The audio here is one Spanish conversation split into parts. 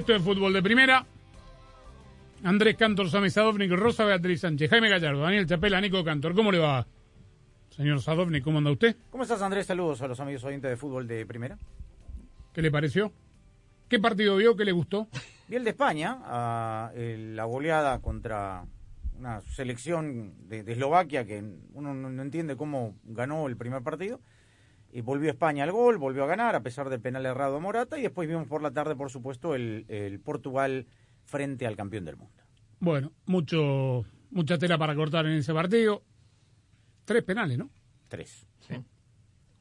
Esto es Fútbol de Primera. Andrés Cantor, Sami Sadovnik, Rosa Beatriz Sánchez, Jaime Gallardo, Daniel Chapela, Nico Cantor. ¿Cómo le va? Señor Sadovnik, ¿cómo anda usted? ¿Cómo estás, Andrés? Saludos a los amigos oyentes de fútbol de primera. ¿Qué le pareció? ¿Qué partido vio? ¿Qué le gustó? Vi el de España, a, el- la goleada contra una selección de, de Eslovaquia que uno no, no entiende cómo ganó el primer partido. Y volvió España al gol, volvió a ganar a pesar del penal errado a Morata. Y después vimos por la tarde, por supuesto, el, el Portugal frente al campeón del mundo. Bueno, mucho, mucha tela para cortar en ese partido. Tres penales, ¿no? Tres.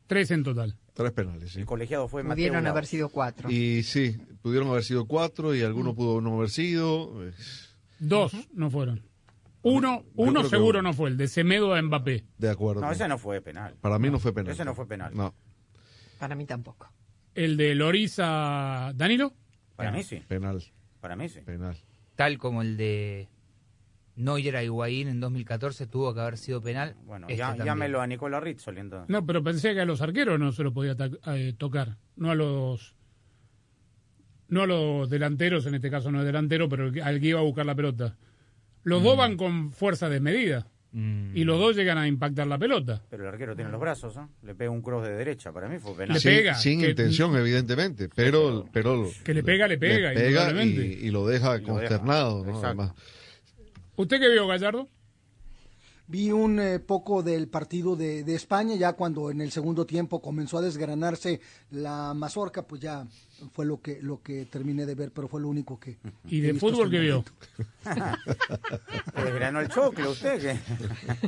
Tres en total. Tres penales, sí. El colegiado fue Mateo Pudieron Laos. haber sido cuatro. Y sí, pudieron haber sido cuatro y Mm. alguno pudo no haber sido. Dos no fueron. Uno, uno seguro no fue, el de Semedo a Mbappé. De acuerdo. No, ese no fue penal. Para mí no fue penal. Ese no fue penal. No, Para mí tampoco. El de Loriza Danilo. Para mí sí. penal, Para mí sí. penal. tal como el de Neuer a Higuaín en 2014 tuvo que haber sido penal. Bueno, este ya, llámelo a Nicola Rizzoli entonces. No, pero pensé que a los arqueros no se lo podía eh, tocar, no a los no a los delanteros, en este caso no es delantero, pero al que iba a buscar la pelota. Los dos van con fuerza desmedida Mm. y los dos llegan a impactar la pelota. Pero el arquero tiene los brazos, ¿eh? Le pega un cross de derecha. Para mí fue penal. Le pega, sin que- intención, evidentemente, pero, pero Que le pega, le pega, pega indudablemente. y, y lo deja Y lo deja, consternado, ¿no? Además, ¿Usted qué vio, Gallardo? Vi un eh, poco del partido de, de España, ya cuando en el segundo tiempo comenzó a desgranarse la mazorca, pues ya fue lo que lo que terminé de ver, pero fue lo único que... ¿Y que de fútbol el vio? momento. ¿Le granó el choclo usted? ¿qué?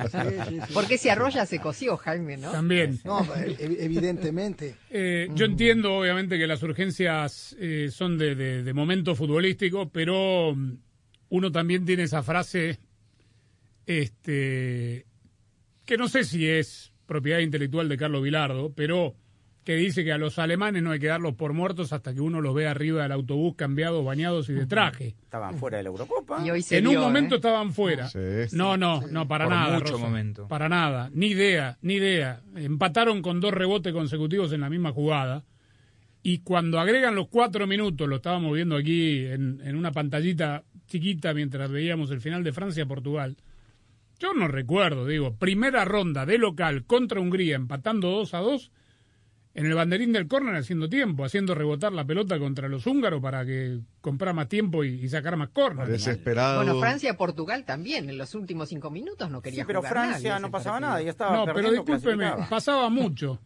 Sí, sí, sí. Porque se arrolla se coció, Jaime, ¿no? También. No, e- evidentemente. Eh, yo entiendo, obviamente, que las urgencias eh, son de, de- de momento futbolístico, pero mm, uno también tiene esa frase, este, que no sé si es propiedad intelectual de Carlos Vilardo, pero que dice que a los alemanes no hay que darlos por muertos hasta que uno los ve arriba del autobús cambiados, bañados y de traje. Estaban fuera de la Eurocopa. Y hoy se En un momento ¿eh? estaban fuera. Sí. No, no, no, para Por nada. mucho Rosa. momento. Para nada, ni idea, ni idea. Empataron con dos rebotes consecutivos en la misma jugada. Y cuando agregan los cuatro minutos, lo estábamos viendo aquí en, en una pantallita chiquita mientras veíamos el final de Francia-Portugal. Yo no recuerdo, digo, primera ronda de local contra Hungría, empatando 2 a 2, en el banderín del córner haciendo tiempo, haciendo rebotar la pelota contra los húngaros para que comprara más tiempo y, y sacar más córner. desesperado. Bueno, Francia-Portugal también, en los últimos cinco minutos no quería Sí, pero jugar Francia nadie no pasaba partido. nada, ya estaba No, pero discúlpeme, pasaba mucho.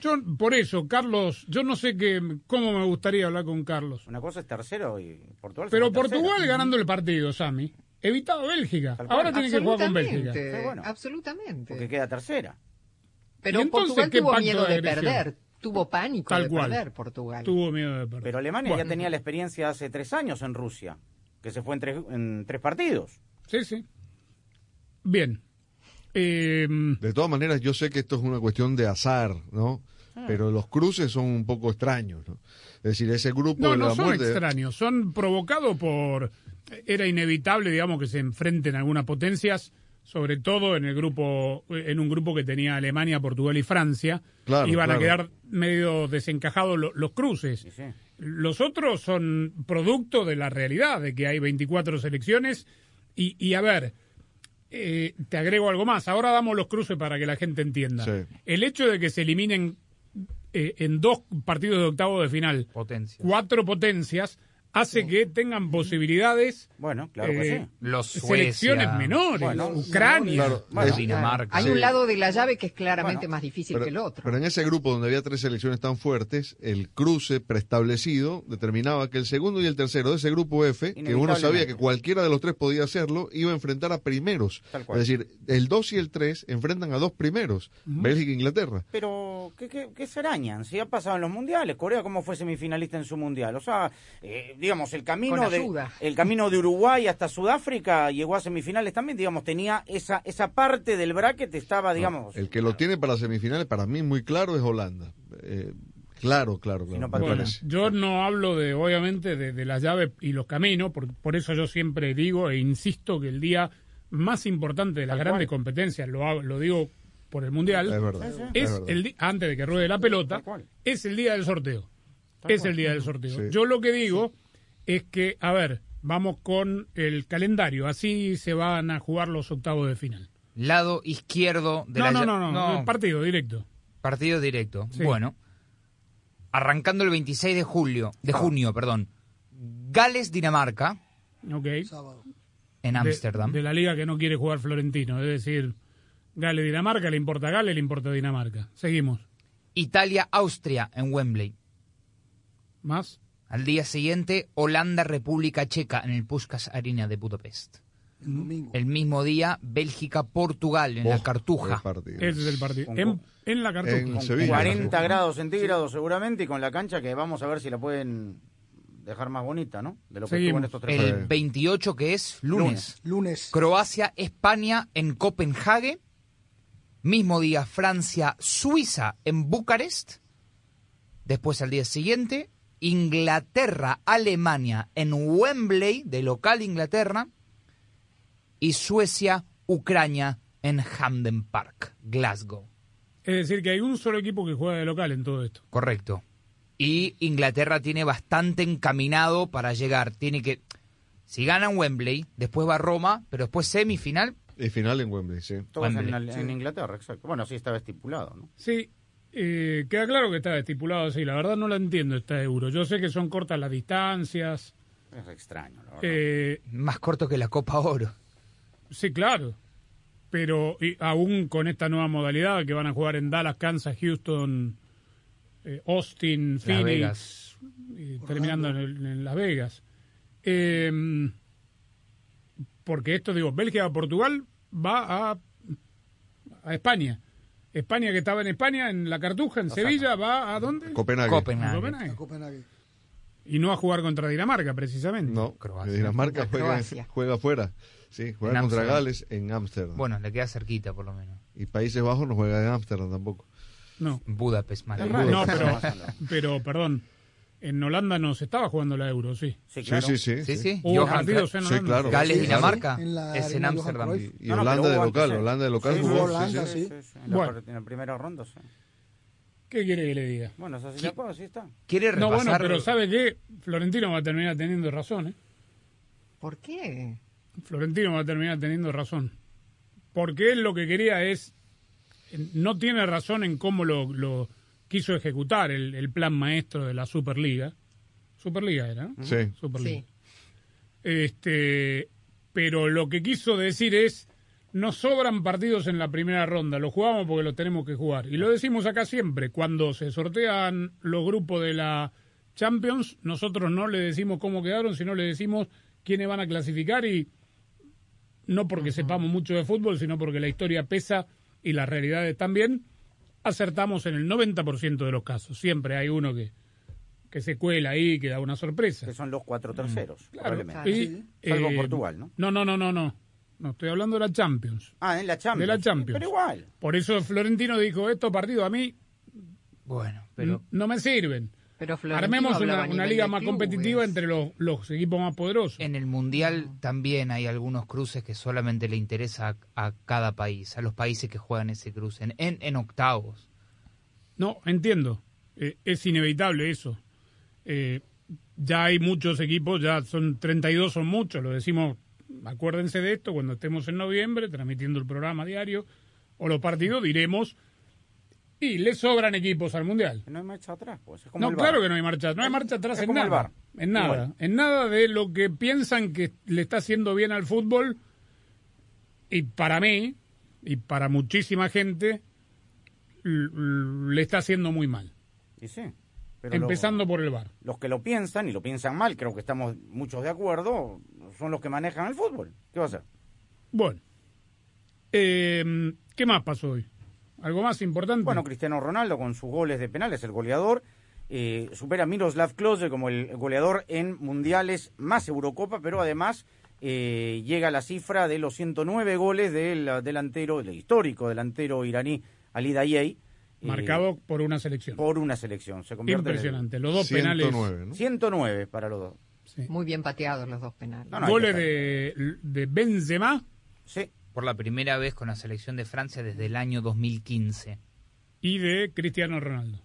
Yo, por eso, Carlos, yo no sé qué, cómo me gustaría hablar con Carlos. Una cosa es tercero y Portugal. Pero tercero. Portugal ganando el partido, Sami, evitaba Bélgica. Ahora tiene que jugar con Bélgica. Bueno. absolutamente. Porque queda tercera. Pero ¿Y entonces Portugal tuvo miedo de perder, tuvo pánico Tal de cual. perder Portugal. Tuvo miedo de perder. Pero Alemania Bueno, ya tenía la experiencia hace tres años en Rusia, que se fue en tres, en tres partidos. Sí, sí. Bien. Eh, De todas maneras, yo sé que esto es una cuestión de azar, ¿no? Ah. Pero los cruces son un poco extraños, ¿no? Es decir, ese grupo no, de no la son muerte. extraños, son provocados por... Era inevitable, digamos, que se enfrenten algunas potencias, sobre todo en el grupo, en un grupo que tenía Alemania, Portugal y Francia. Claro, Iban a quedar medio desencajados lo- los cruces. Sí, sí. Los otros son producto de la realidad, de que hay 24 selecciones. Y, y a ver, eh, te agrego algo más. Ahora damos los cruces para que la gente entienda. Sí. El hecho de que se eliminen eh, en dos partidos de octavo de final cuatro potencias hace que tengan posibilidades Bueno, claro que eh, sí. Los selecciones menores, Bueno, Ucrania. Claro, Bueno, es- Dinamarca. Hay un lado de la llave que es claramente Bueno, más difícil pero, que el otro. pero en ese grupo donde había tres selecciones tan fuertes, el cruce preestablecido determinaba que el segundo y el tercero de ese grupo F, que uno sabía que cualquiera de los tres podía hacerlo, iba a enfrentar a primeros. Tal cual. Es decir, el 2 y el 3 enfrentan a dos primeros, Bélgica e Inglaterra. Pero, ¿qué, qué, qué se arañan? Si ha pasado en los mundiales. Corea, ¿cómo fue semifinalista en su mundial? O sea, eh, digamos, el camino, de, el camino de Uruguay hasta Sudáfrica llegó a semifinales también. Digamos, tenía esa, esa parte del bracket, estaba, digamos. El que lo tiene para semifinales, para mí muy claro, es Holanda. Eh, claro, claro, claro. Bueno, yo no hablo de, obviamente, de, de las llaves y los caminos, por, por eso yo siempre digo e insisto que el día más importante de las grandes competencias, lo, hago- lo digo por el Mundial, Es verdad. es es verdad. el di- antes de que ruede la pelota, es el día del sorteo. Es el día del sorteo. Sí. Yo lo que digo es que, a ver, vamos con el calendario, así se van a jugar los octavos de final. Lado izquierdo de No, la no, no, no, el partido directo. partido directo. Sí. Bueno, arrancando el 26 de julio, de junio, perdón. Gales Dinamarca Ok. Sábado. en De- Ámsterdam. De, la liga que no quiere jugar Florentino, es decir, Gale Dinamarca, le importa Gale, le importa Dinamarca. Seguimos. Italia Austria en Wembley. ¿Más? Al día siguiente Holanda República Checa en el Puskás Arena de Budapest. El domingo. El mismo día Bélgica Portugal en la Oh, Cartuja. qué partido. Ese es el partido. En, en la cartuja. en con Sevilla. 40 grados centígrados seguramente y con la cancha que vamos a ver si la pueden dejar más bonita, ¿no? De lo que estuvo en estos tres El años. 28 que es lunes. Lunes. Croacia España en Copenhague. Mismo día Francia Suiza en Bucarest. Después al día siguiente Inglaterra Alemania en Wembley de local Inglaterra y Suecia Ucrania en Hamden Park, Glasgow. Es decir, que hay un solo equipo que juega de local en todo esto. Correcto. Y Inglaterra tiene bastante encaminado para llegar. Tiene que. Si ganan Wembley, después va a Roma, pero después semifinal. Y final en Wembley, sí. En, Wembley. en Inglaterra, exacto. Bueno, sí estaba estipulado, ¿no? Sí, eh, queda claro que está estipulado así. La verdad no la entiendo esta euro. Yo sé que son cortas las distancias. Es extraño, la verdad. Eh, Más corto que la Copa Oro. sí, claro. Pero y aún con esta nueva modalidad que van a jugar en Dallas, Kansas, Houston, eh, Austin, Phoenix, Vegas. y terminando en, el- en Las Vegas. Eh, porque esto, digo, Bélgica-Portugal va a, a España. España que estaba en España, en la Cartuja, en Sevilla, va a dónde? Copenhague. Copenhague. A Copenhague. A Copenhague. Y no a jugar contra Dinamarca, precisamente. No, Croacia. Dinamarca juega, juega afuera. Sí, juega En contra. Gales en Ámsterdam. Bueno, le queda cerquita por lo menos. Y Países Bajos no juega en Ámsterdam tampoco. No, Budapest, Madrid. No pero, perdón, en Holanda no se estaba jugando la Euro, sí. Sí, Sí, claro. sí, sí. Sí, sí. Hubo Johan partidos en Sí, Holanda. claro. Gales, Sí, Dinamarca. En la es en Ámsterdam. Y, y No, no, Holanda de local. Holanda de local Sí, jugó. sí, sí, Holanda, sí. sí. En, la, Bueno. en la primera ronda, sí. ¿Qué quiere que le diga? Bueno, es así la cosa, sí está. ¿Quiere No, repasar? bueno, pero ¿sabe qué? Florentino va a terminar teniendo razón, ¿eh? ¿Por qué? Florentino va a terminar teniendo razón. Porque él lo que quería es. No tiene razón en cómo lo, lo quiso ejecutar el, el plan maestro de la Superliga. Superliga era, ¿no? Sí. Superliga. Sí. Este, pero lo que quiso decir es, nos sobran partidos en la primera ronda, los jugamos porque los tenemos que jugar. Y lo decimos acá siempre, cuando se sortean los grupos de la Champions, nosotros no le decimos cómo quedaron, sino le decimos quiénes van a clasificar y no porque sepamos mucho de fútbol, sino porque la historia pesa y las realidades también, acertamos en el 90% de los casos. Siempre hay uno que, que se cuela ahí, que da una sorpresa. Que son los cuatro terceros, Claro, probablemente. y, Salvo eh, Portugal, ¿no? No, no, no, no, no. No, estoy hablando de la Champions. Ah, en la Champions. de la Champions. Pero igual. Por eso Florentino dijo, estos partidos a mí Bueno, pero no me sirven. Pero Armemos una, liga más clubes. competitiva entre los, los equipos más poderosos. en el Mundial también hay algunos cruces que solamente le interesa a, a cada país, a los países que juegan ese cruce, en, en, en octavos. No, entiendo. Eh, es inevitable eso. Eh, ya hay muchos equipos, ya son 32, son muchos, lo decimos, acuérdense de esto, cuando estemos en noviembre transmitiendo el programa diario o los partidos, diremos Y le sobran equipos al Mundial. No hay marcha atrás, pues. Es como No, el claro que no hay marcha, no hay marcha atrás Es en como el nada. En nada, en nada de lo que piensan que le está haciendo bien al fútbol. Y para mí, y para muchísima gente, le está haciendo muy mal. Y sí. Pero empezando por el VAR. los que lo piensan y lo piensan mal, creo que estamos muchos de acuerdo, son los que manejan el fútbol. ¿Qué va a hacer? Bueno, eh, ¿qué más pasó hoy? ¿Algo más importante? Bueno, Cristiano Ronaldo con sus goles de penales, el goleador, eh, supera a Miroslav Klose como el goleador en mundiales más Eurocopa, pero además eh, llega a la cifra de los 109 goles del delantero, del histórico delantero iraní Ali Dayei. eh, marcado por una selección. por una selección. Se convierte en el- Impresionante. Los dos penales. 109, ¿no? 109 para los dos. sí. Muy bien pateados los dos penales. No, no, hay Goles de, de Benzema Sí, Por la primera vez con la selección de Francia desde el año 2015. y de Cristiano Ronaldo.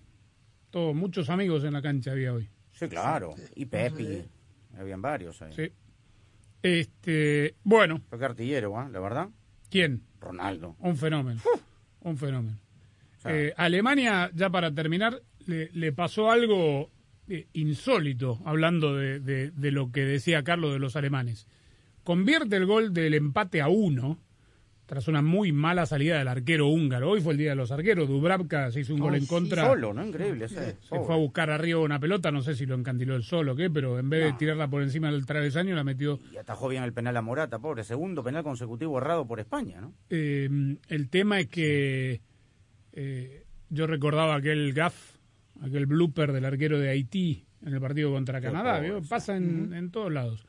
Todos, muchos amigos en la cancha había hoy. sí, claro. Y Pepi. Habían varios ahí. Sí. Este, bueno, Fue que artillero, ¿ah? la verdad. ¿quién? Ronaldo. Un fenómeno. Un fenómeno. sea- Eh, Alemania, ya para terminar, le, le pasó algo eh, insólito, hablando de, de- de lo que decía Carlos de los alemanes. Convierte el gol del empate a uno, tras una muy mala salida del arquero húngaro. Hoy fue el día de los arqueros. Dubravka se hizo un gol en sí, contra. Solo, ¿no? Increíble. Se fue a buscar arriba una pelota, no sé si lo encantiló el sol o qué, pero en vez de tirarla por encima del travesaño, la metió Y atajó bien el penal a Morata, pobre. Segundo penal consecutivo errado por España, ¿no? Eh, el tema es que eh, yo recordaba aquel gaff, aquel blooper del arquero de Haití en el partido contra Canadá, pobre, ¿vio? sí. pasa en, en todos lados.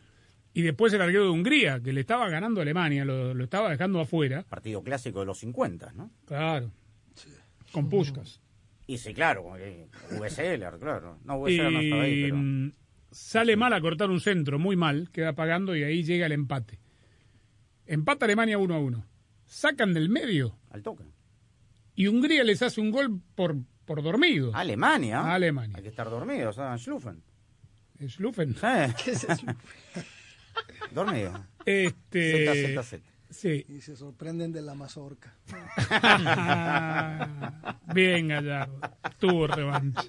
Y después el arquero de Hungría, que le estaba ganando a Alemania, lo, lo estaba dejando afuera, Partido clásico de los 50, ¿no? claro, con Puskas. Y sí, claro, VSL, claro. No, VSL no estaba ahí, pero... mm, sale mal a cortar un centro, muy mal, queda pagando y ahí llega el empate. Empata Alemania 1 a 1. Sacan del medio Al toque. y Hungría les hace un gol por, por dormido. Alemania. Alemania. Hay que estar dormido, ¿sabes? Schlufen. Schluffen. Sí. dormido. Este, Z, Z, Z. Sí. Y se sorprenden de la mazorca. Bien, Gallardo. Tuvo revancha.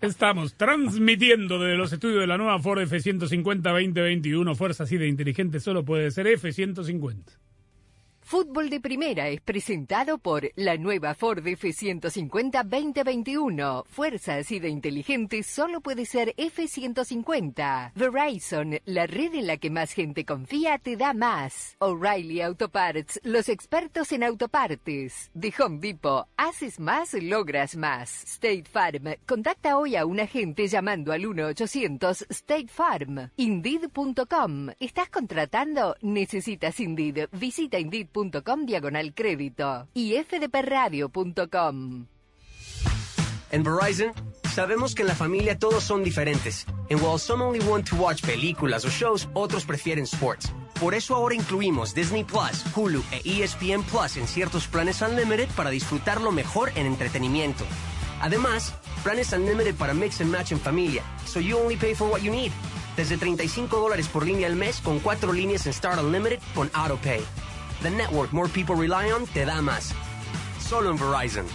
Estamos transmitiendo desde los estudios de la nueva Ford F-150 2021. Fuerza así de inteligente solo puede ser F-150. Fútbol de Primera es presentado por la nueva Ford F-150 2021. Fuerza así de inteligente solo puede ser F-150. Verizon, la red en la que más gente confía, te da más. O'Reilly Auto Parts, los expertos en autopartes. De Home Depot, haces más, logras más. State Farm, contacta hoy a un agente llamando al 1-800 State Farm. Indeed.com, ¿estás contratando? Necesitas Indeed. Visita Diagonal crédito. Y fdpradio.com. En Verizon, sabemos que en la familia todos son diferentes. And while some only want to watch películas o shows, otros prefieren sports. Por eso ahora incluimos Disney Plus, Hulu e ESPN Plus en ciertos planes Unlimited para disfrutar lo mejor en entretenimiento. Además, planes Unlimited para mix and match en familia, so you only pay for what you need. Desde 35 dólares por línea al mes con cuatro líneas en Start Unlimited con AutoPay. The network more people rely on te da más. Solo en Verizon.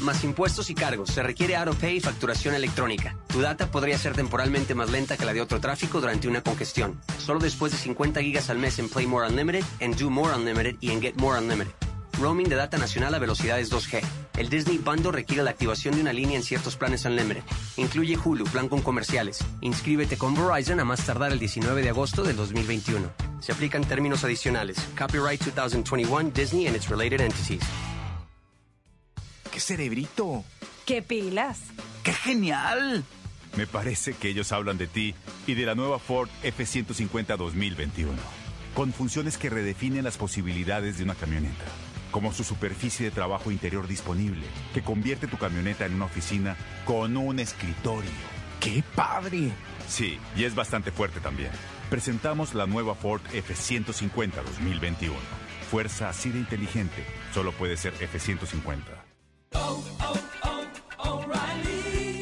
Más impuestos y cargos. Se requiere AutoPay y facturación electrónica. Tu data podría ser temporalmente más lenta que la de otro tráfico durante una congestión. Solo después de 50 gigas al mes en Play More Unlimited, en Do More Unlimited y en Get More Unlimited. Roaming de data nacional a velocidades 2G. El Disney Bundle requiere la activación de una línea en ciertos planes Unlimited. Incluye Hulu, plan con comerciales. Inscríbete con Verizon a más tardar el 19 de agosto del 2021. Se aplican términos adicionales. Copyright 2021 Disney and its related entities. ¡Qué cerebrito! ¡Qué pilas! ¡Qué genial! Me parece que ellos hablan de ti y de la nueva Ford F-150 2021, con funciones que redefinen las posibilidades de una camioneta, como su superficie de trabajo interior disponible, que convierte tu camioneta en una oficina con un escritorio. ¡Qué padre! Sí, y es bastante fuerte también. Presentamos la nueva Ford F-150 2021. Fuerza así de inteligente, solo puede ser F-150.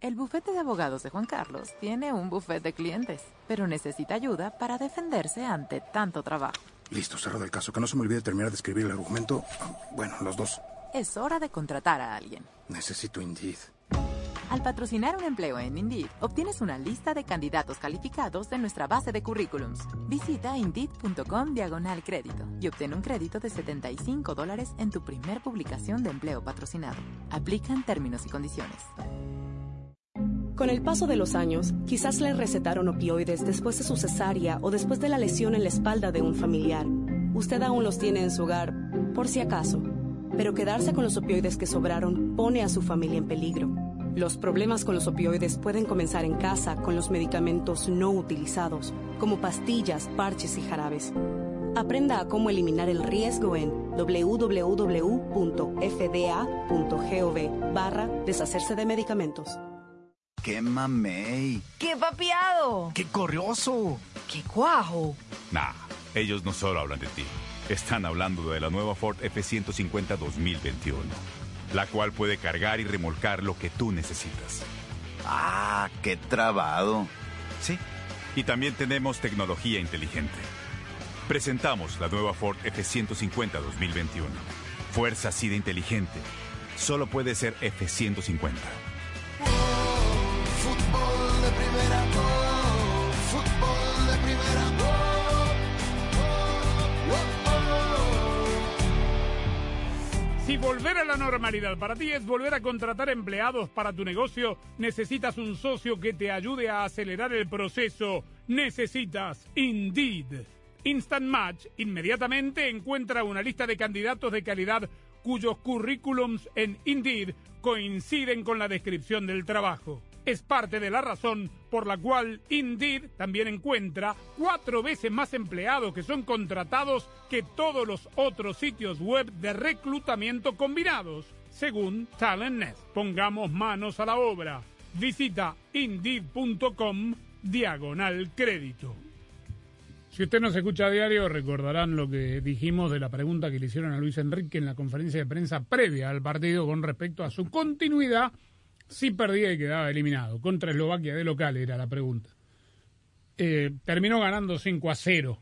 El bufete de abogados de Juan Carlos tiene un bufete de clientes, pero necesita ayuda para defenderse ante tanto trabajo. Listo, cerrado el caso. Que no se me olvide terminar de escribir el argumento. Bueno, los dos. Es hora de contratar a alguien. Necesito Indeed. Al patrocinar un empleo en Indeed, obtienes una lista de candidatos calificados de nuestra base de currículums. Visita indeed.com diagonal crédito y obtén un crédito de 75 dólares en tu primer publicación de empleo patrocinado. Aplican términos y condiciones. Con el paso de los años, quizás le recetaron opioides después de su cesárea o después de la lesión en la espalda de un familiar. Usted aún los tiene en su hogar, por si acaso. Pero quedarse con los opioides que sobraron pone a su familia en peligro. Los problemas con los opioides pueden comenzar en casa con los medicamentos no utilizados, como pastillas, parches y jarabes. Aprenda a cómo eliminar el riesgo en www.fda.gov barra deshacerse de medicamentos. ¡Qué mamey! ¡Qué papiado! ¡Qué corrioso! ¡Qué cuajo! Nah, ellos no solo hablan de ti. Están hablando de la nueva Ford F-150 2021, la cual puede cargar y remolcar lo que tú necesitas. ¡Ah, qué trabado! Sí, y también tenemos tecnología inteligente. Presentamos la nueva Ford F-150 2021. Fuerza así de inteligente. Solo puede ser F-150. Volver a la normalidad para ti es volver a contratar empleados para tu negocio, necesitas un socio que te ayude a acelerar el proceso. Necesitas Indeed. Instant Match inmediatamente encuentra una lista de candidatos de calidad cuyos currículums en Indeed coinciden con la descripción del trabajo. Es parte de la razón por la cual Indeed también encuentra cuatro veces más empleados que son contratados que todos los otros sitios web de reclutamiento combinados, según TalentNet. Pongamos manos a la obra. Visita indeed.com diagonal crédito. Si usted nos escucha a diario, recordarán lo que dijimos de la pregunta que le hicieron a Luis Enrique en la conferencia de prensa previa al partido con respecto a su continuidad si perdía y quedaba eliminado. Contra Eslovaquia de local era la pregunta. Eh, terminó ganando 5 a 0.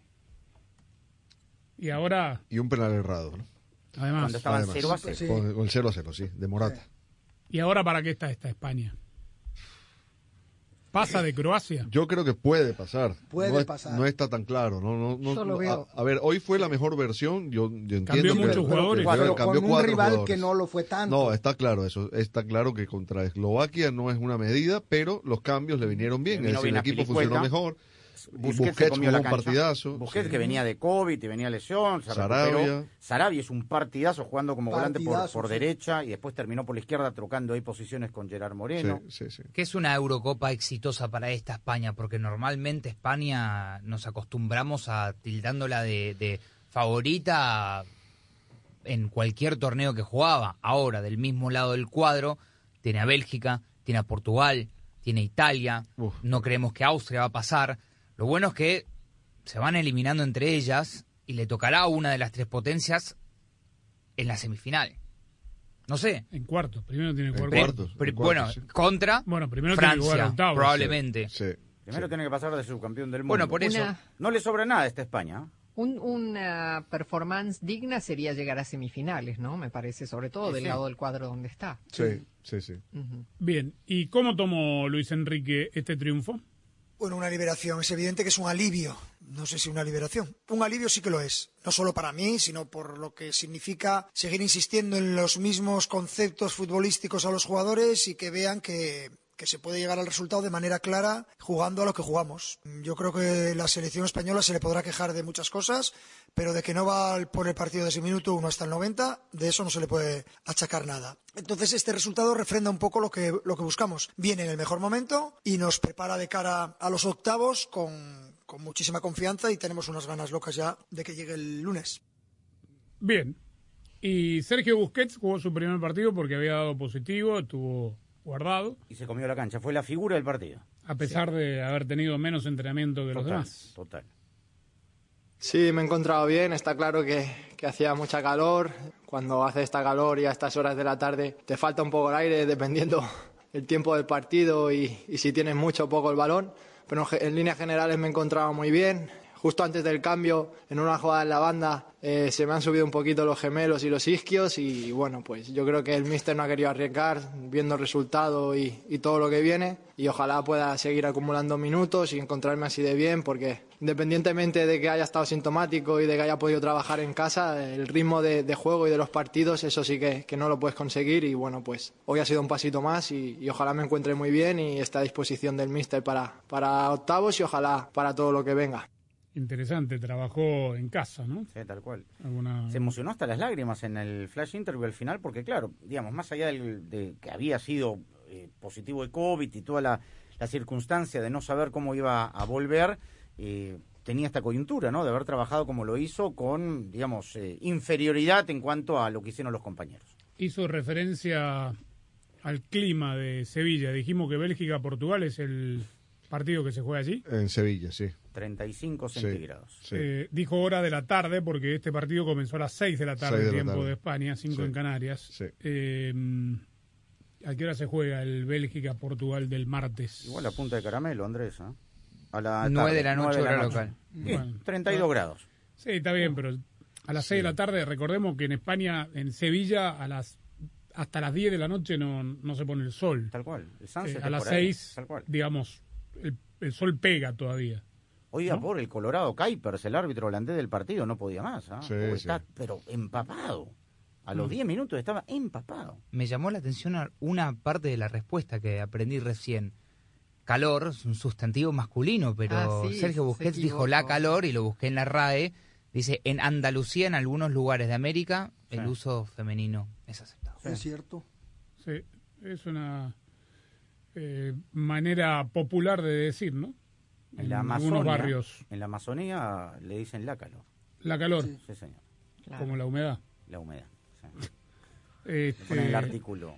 Y ahora. Y un penal errado, ¿no? Además. Cuando estaban Además, 0 a 0. sí. Con, con el 0 a 0, sí, de Morata. ¿Y ahora para qué está esta España? ¿Pasa de Croacia? Yo creo que puede pasar. Puede no es- pasar. no está tan claro. No, no, no, no- veo. A, a ver, hoy fue la mejor versión. Yo, yo entiendo Cambió que- muchos jugadores. Pero cambió con un cuatro rival jugadores. que no lo fue tanto. No, está claro eso. Está claro que contra Eslovaquia no es una medida, pero los cambios le vinieron bien. Bien el equipo funcionó mejor. Busquets, se Busquets comió jugó la un cancha. partidazo. Busquets Sí. que venía de COVID y venía lesión, se Sarabia. recuperó. Sarabia es un partidazo jugando como volante por, Partidazo, por sí. derecha y después terminó por la izquierda trocando ahí posiciones con Gerard Moreno. Sí, sí, sí. que es una Eurocopa exitosa para esta España, porque normalmente España nos acostumbramos a tildándola de, de favorita en cualquier torneo que jugaba. Ahora, del mismo lado del cuadro, tiene a Bélgica, tiene a Portugal, tiene a Italia, Uf. no creemos que Austria va a pasar. Lo bueno es que se van eliminando entre ellas y le tocará a una de las tres potencias en la semifinal. No sé. En cuartos. Primero tiene que jugar cuartos. cuartos. Pri- bueno, sí. contra Bueno, primero tiene que jugar Francia, octavos. probablemente. Sí. Primero tiene que pasar de subcampeón del mundo. Bueno, por eso. Una- No le sobra nada a esta España. Un- una performance digna sería llegar a semifinales, ¿no? Me parece, sobre todo del sí. lado del cuadro donde está. Sí, sí, sí. Bien. ¿Y cómo tomó Luis Enrique este triunfo? Bueno, una liberación. Es evidente que es un alivio. No sé si una liberación. Un alivio sí que lo es. No solo para mí, sino por lo que significa seguir insistiendo en los mismos conceptos futbolísticos a los jugadores y que vean que, que se puede llegar al resultado de manera clara jugando a lo que jugamos. Yo creo que la selección española se le podrá quejar de muchas cosas, pero de que no va por el partido desde el minuto 1 hasta el 90, de eso no se le puede achacar nada. Entonces este resultado refrenda un poco lo que, lo que buscamos. Viene en el mejor momento y nos prepara de cara a los octavos con, con muchísima confianza y tenemos unas ganas locas ya de que llegue el lunes. Bien. Y Sergio Busquets jugó su primer partido porque había dado positivo, estuvo guardado, Y se comió la cancha. Fue la figura del partido. a pesar de haber tenido menos entrenamiento que los Total, demás. total. Sí, me he encontrado bien. Está claro que, que hacía mucha calor. Cuando hace esta calor y a estas horas de la tarde te falta un poco el aire dependiendo el tiempo del partido y, y si tienes mucho o poco el balón. Pero en líneas generales me he encontrado muy bien. Justo antes del cambio, en una jugada en la banda, eh, se me han subido un poquito los gemelos y los isquios y bueno, pues yo creo que el míster no ha querido arriesgar viendo el resultado y, todo lo que viene y ojalá pueda seguir acumulando minutos y encontrarme así de bien porque independientemente de que haya estado sintomático y de que haya podido trabajar en casa, el ritmo de, juego y de los partidos, eso sí que, no lo puedes conseguir y bueno, pues hoy ha sido un pasito más y, ojalá me encuentre muy bien y esté a disposición del míster para, para octavos y ojalá para todo lo que venga. Interesante, trabajó en casa, ¿no? Sí, tal cual. Alguna- Se emocionó hasta las lágrimas en el flash interview al final, porque claro, digamos, más allá del- de que había sido eh, positivo de COVID y toda la, la circunstancia de no saber cómo iba a volver, eh, tenía esta coyuntura, ¿no? De haber trabajado como lo hizo con, digamos, eh, inferioridad en cuanto a lo que hicieron los compañeros. Hizo referencia al clima de Sevilla. Dijimos que Bélgica-Portugal es el partido que se juega allí. En Sevilla, sí. 35 Sí, centígrados. sí. Eh, dijo hora de la tarde porque este partido comenzó a las 6 de la tarde, de la tiempo tarde. de España, 5 Sí. en Canarias. Eh, ¿A qué hora se juega el Bélgica-Portugal del martes? Igual a punta de caramelo, Andrés, ¿eh? A la Nueve tarde, de la noche, nueve hora local. Bien, Bueno. 32 grados. Sí, está bien, pero a las 6 de la tarde, recordemos que en España, en Sevilla, a las hasta las 10 de la noche no, no se pone el sol. Tal cual. El Eh, a las por ahí, 6, tal cual. digamos, el, el sol pega todavía. Oiga, ¿no? por el Colorado Kuipers, el árbitro holandés del partido, no podía más. ¿ah? Sí, Porque sí. está, pero empapado. A los Mm. 10 minutos estaba empapado. Me llamó la atención una parte de la respuesta que aprendí recién. Calor es un sustantivo masculino, pero Ah, sí, Sergio se Busquets dijo la calor y lo busqué en la RAE. Dice, en Andalucía, en algunos lugares de América, el uso femenino es aceptado. Es cierto. Sí, es una eh, manera popular de decir, ¿no? En la algunos Amazonia, barrios. en la Amazonía le dicen la calor. La calor, Sí, señor. como la humedad. La humedad. sí. Este, Ponen el artículo.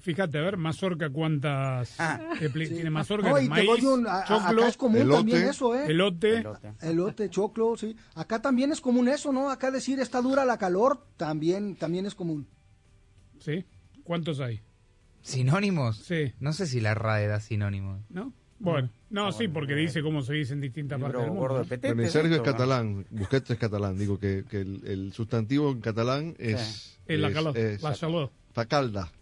Fíjate, a ver, Mazorca, ¿cuántas eh, pli- tiene Mazorca? No, y te maíz, doy un- a- choclo, acá es común también eso, ¿eh? elote. Elote, choclo, sí. Acá también es común eso, ¿no? Acá decir está dura la calor también, también es común. ¿Sí? ¿Cuántos hay? ¿Sinónimos? Sí. No sé si la RAE da sinónimos. ¿No? Bueno, no, sí, porque dice cómo se dice en distintas partes del mundo. Bueno, y Sergio es catalán, Busquets es catalán. Digo que, que el, el sustantivo en catalán es. Es la calor, la calor. Facalda. Calda.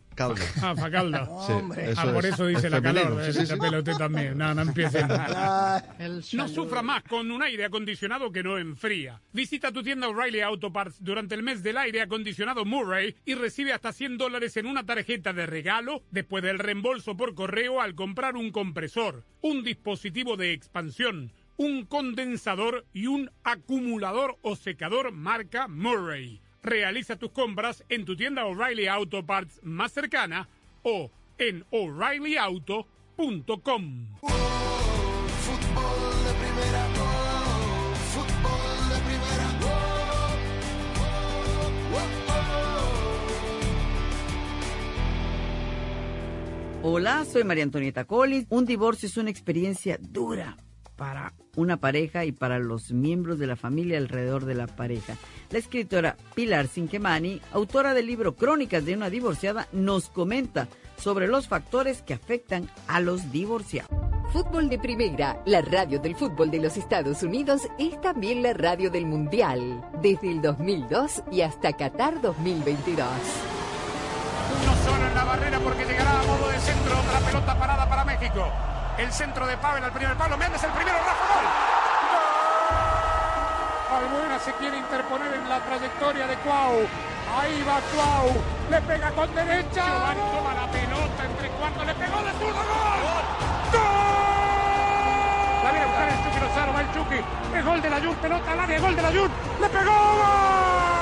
Ah, Facalda. Sí, ah, por es- eso dice es la femenino, calor. sí, eh, sí, sí. pelote también. No, no empiecen. No sufra más con un aire acondicionado que no enfría. Visita tu tienda O'Reilly Auto Parts durante el mes del aire acondicionado Murray y recibe hasta 100 dólares en una tarjeta de regalo después del reembolso por correo al comprar un compresor, un dispositivo de expansión, un condensador y un acumulador o secador marca Murray. Realiza tus compras en tu tienda O'Reilly Auto Parts más cercana o en o'ReillyAuto.com. Hola, soy María Antonieta Collis. Un divorcio es una experiencia dura para una pareja y para los miembros de la familia alrededor de la pareja. La escritora Pilar Cinquemani, autora del libro Crónicas de una divorciada, nos comenta sobre los factores que afectan a los divorciados. Fútbol de Primera, la radio del fútbol de los Estados Unidos, es también la radio del Mundial, desde el 2002 y hasta Qatar 2022. Uno solo en la barrera porque llegará a modo de centro otra pelota parada para México. El centro de Pavel al primer palo. Méndez el primero, Rafa, gol. Albuena se quiere interponer en la trayectoria de Cuau. Ahí va Cuau. Le pega con derecha. Giovanni toma la pelota entre cuartos. Le pegó de zurdo. ¡Gol! ¡Gol! La viene a buscar el Chucky Lozano. Va el Chucky. Es gol de la Jun. Pelota al área. Gol de la Jun. Le pegó. ¡Gol!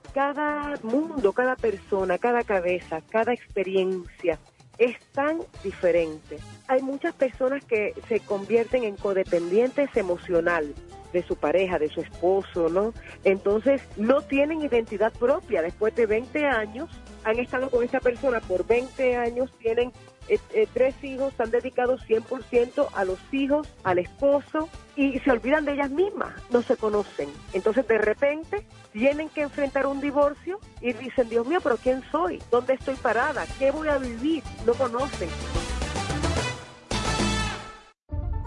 Cada mundo, cada persona, cada cabeza, cada experiencia es tan diferente. Hay muchas personas que se convierten en codependientes emocional de su pareja, de su esposo, ¿no? Entonces no tienen identidad propia. Después de 20 años, han estado con esa persona por 20 años, tienen eh, eh, tres hijos, están dedicados 100% a los hijos, al esposo y se olvidan de ellas mismas, no se conocen. Entonces de repente tienen que enfrentar un divorcio y dicen, Dios mío, pero ¿quién soy? ¿Dónde estoy parada? ¿Qué voy a vivir? No conocen.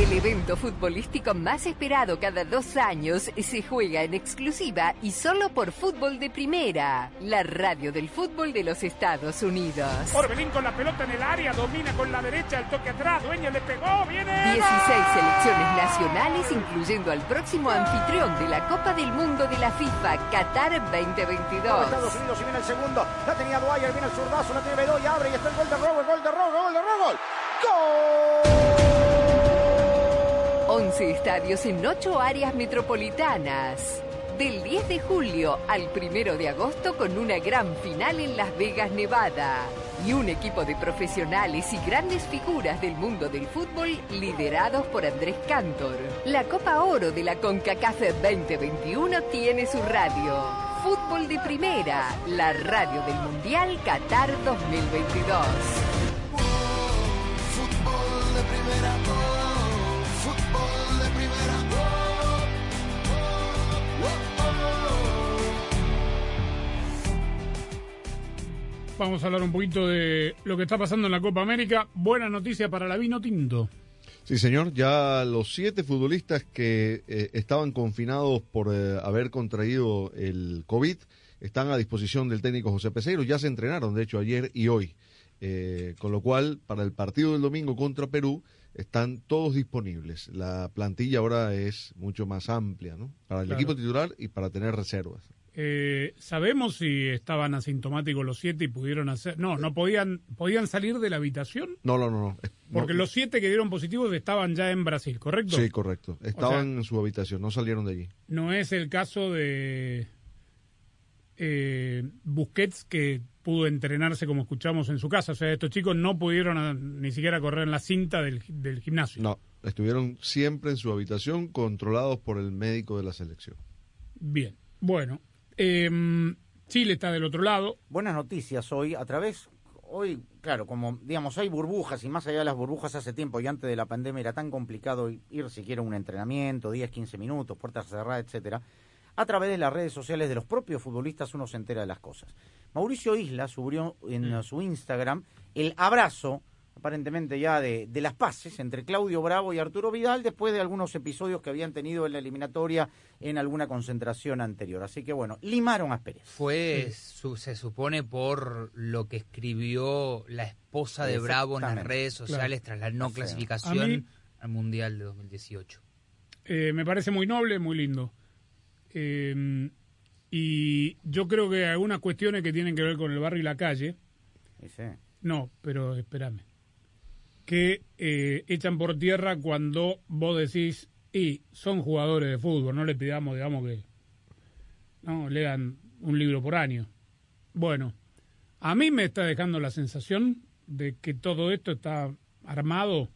El evento futbolístico más esperado cada dos años se juega en exclusiva y solo por Fútbol de Primera, la radio del fútbol de los Estados Unidos. Orbelín con la pelota en el área, domina con la derecha, el toque atrás, Dueña le pegó, viene. 16 selecciones nacionales, incluyendo al próximo anfitrión de la Copa del Mundo de la FIFA, Qatar 2022. Estados Unidos y viene el segundo. La tenía Dwyer, viene el zurdazo, la tiene Bedoy, abre y está el gol de Robo, el gol de Robo, gol de Robo. ¡Gol! 11 estadios en 8 áreas metropolitanas. Del 10 de julio al 1 de agosto con una gran final en Las Vegas, Nevada. Y un equipo de profesionales y grandes figuras del mundo del fútbol liderados por Andrés Cantor. La Copa Oro de la CONCACAF 2021 tiene su radio. Fútbol de Primera, la radio del Mundial Qatar 2022. Vamos a hablar un poquito de lo que está pasando en la Copa América. Buena noticia para la Vino Tinto. Sí, señor. Ya los siete futbolistas que eh, estaban confinados por eh, haber contraído el COVID están a disposición del técnico José Peseiro. Ya se entrenaron, de hecho, ayer y hoy. Eh, con lo cual, para el partido del domingo contra Perú, están todos disponibles. La plantilla ahora es mucho más amplia, ¿no? Para el Claro. equipo titular y para tener reservas. Eh, ¿Sabemos si estaban asintomáticos los siete y pudieron hacer... No, no podían, podían salir de la habitación No, no, no. no. porque No, los siete que dieron positivos estaban ya en Brasil, ¿correcto? Sí, correcto. Estaban en su habitación, no salieron de allí. No es el caso de eh, Busquets que pudo entrenarse como escuchamos en su casa. O sea, estos chicos no pudieron ah, ni siquiera correr en la cinta del, del gimnasio. No, estuvieron siempre en su habitación controlados por el médico de la selección. Bien, bueno. Em, Chile está del otro lado. Buenas noticias hoy a través, hoy, claro, como digamos, hay burbujas y más allá de las burbujas hace tiempo y antes de la pandemia era tan complicado ir siquiera a un entrenamiento, 10, 15 minutos, puertas cerradas, etcétera. A través de las redes sociales de los propios futbolistas uno se entera de las cosas. Mauricio Isla subió en Mm. su Instagram el abrazo aparentemente ya de, de las pases entre Claudio Bravo y Arturo Vidal después de algunos episodios que habían tenido en la eliminatoria en alguna concentración anterior. Así que bueno, limaron asperezas. Fue, su- se supone, por lo que escribió la esposa de Bravo en las redes sociales Claro. tras la no O sea, clasificación a mí- al Mundial de 2018. Eh, me parece muy noble, muy lindo. Eh, y yo creo que hay algunas cuestiones que tienen que ver con el barrio y la calle. No, pero espérame. Que eh, echan por tierra cuando vos decís, y son jugadores de fútbol, no le pidamos, digamos, que no lean un libro por año. Bueno, a mí me está dejando la sensación de que todo esto está armado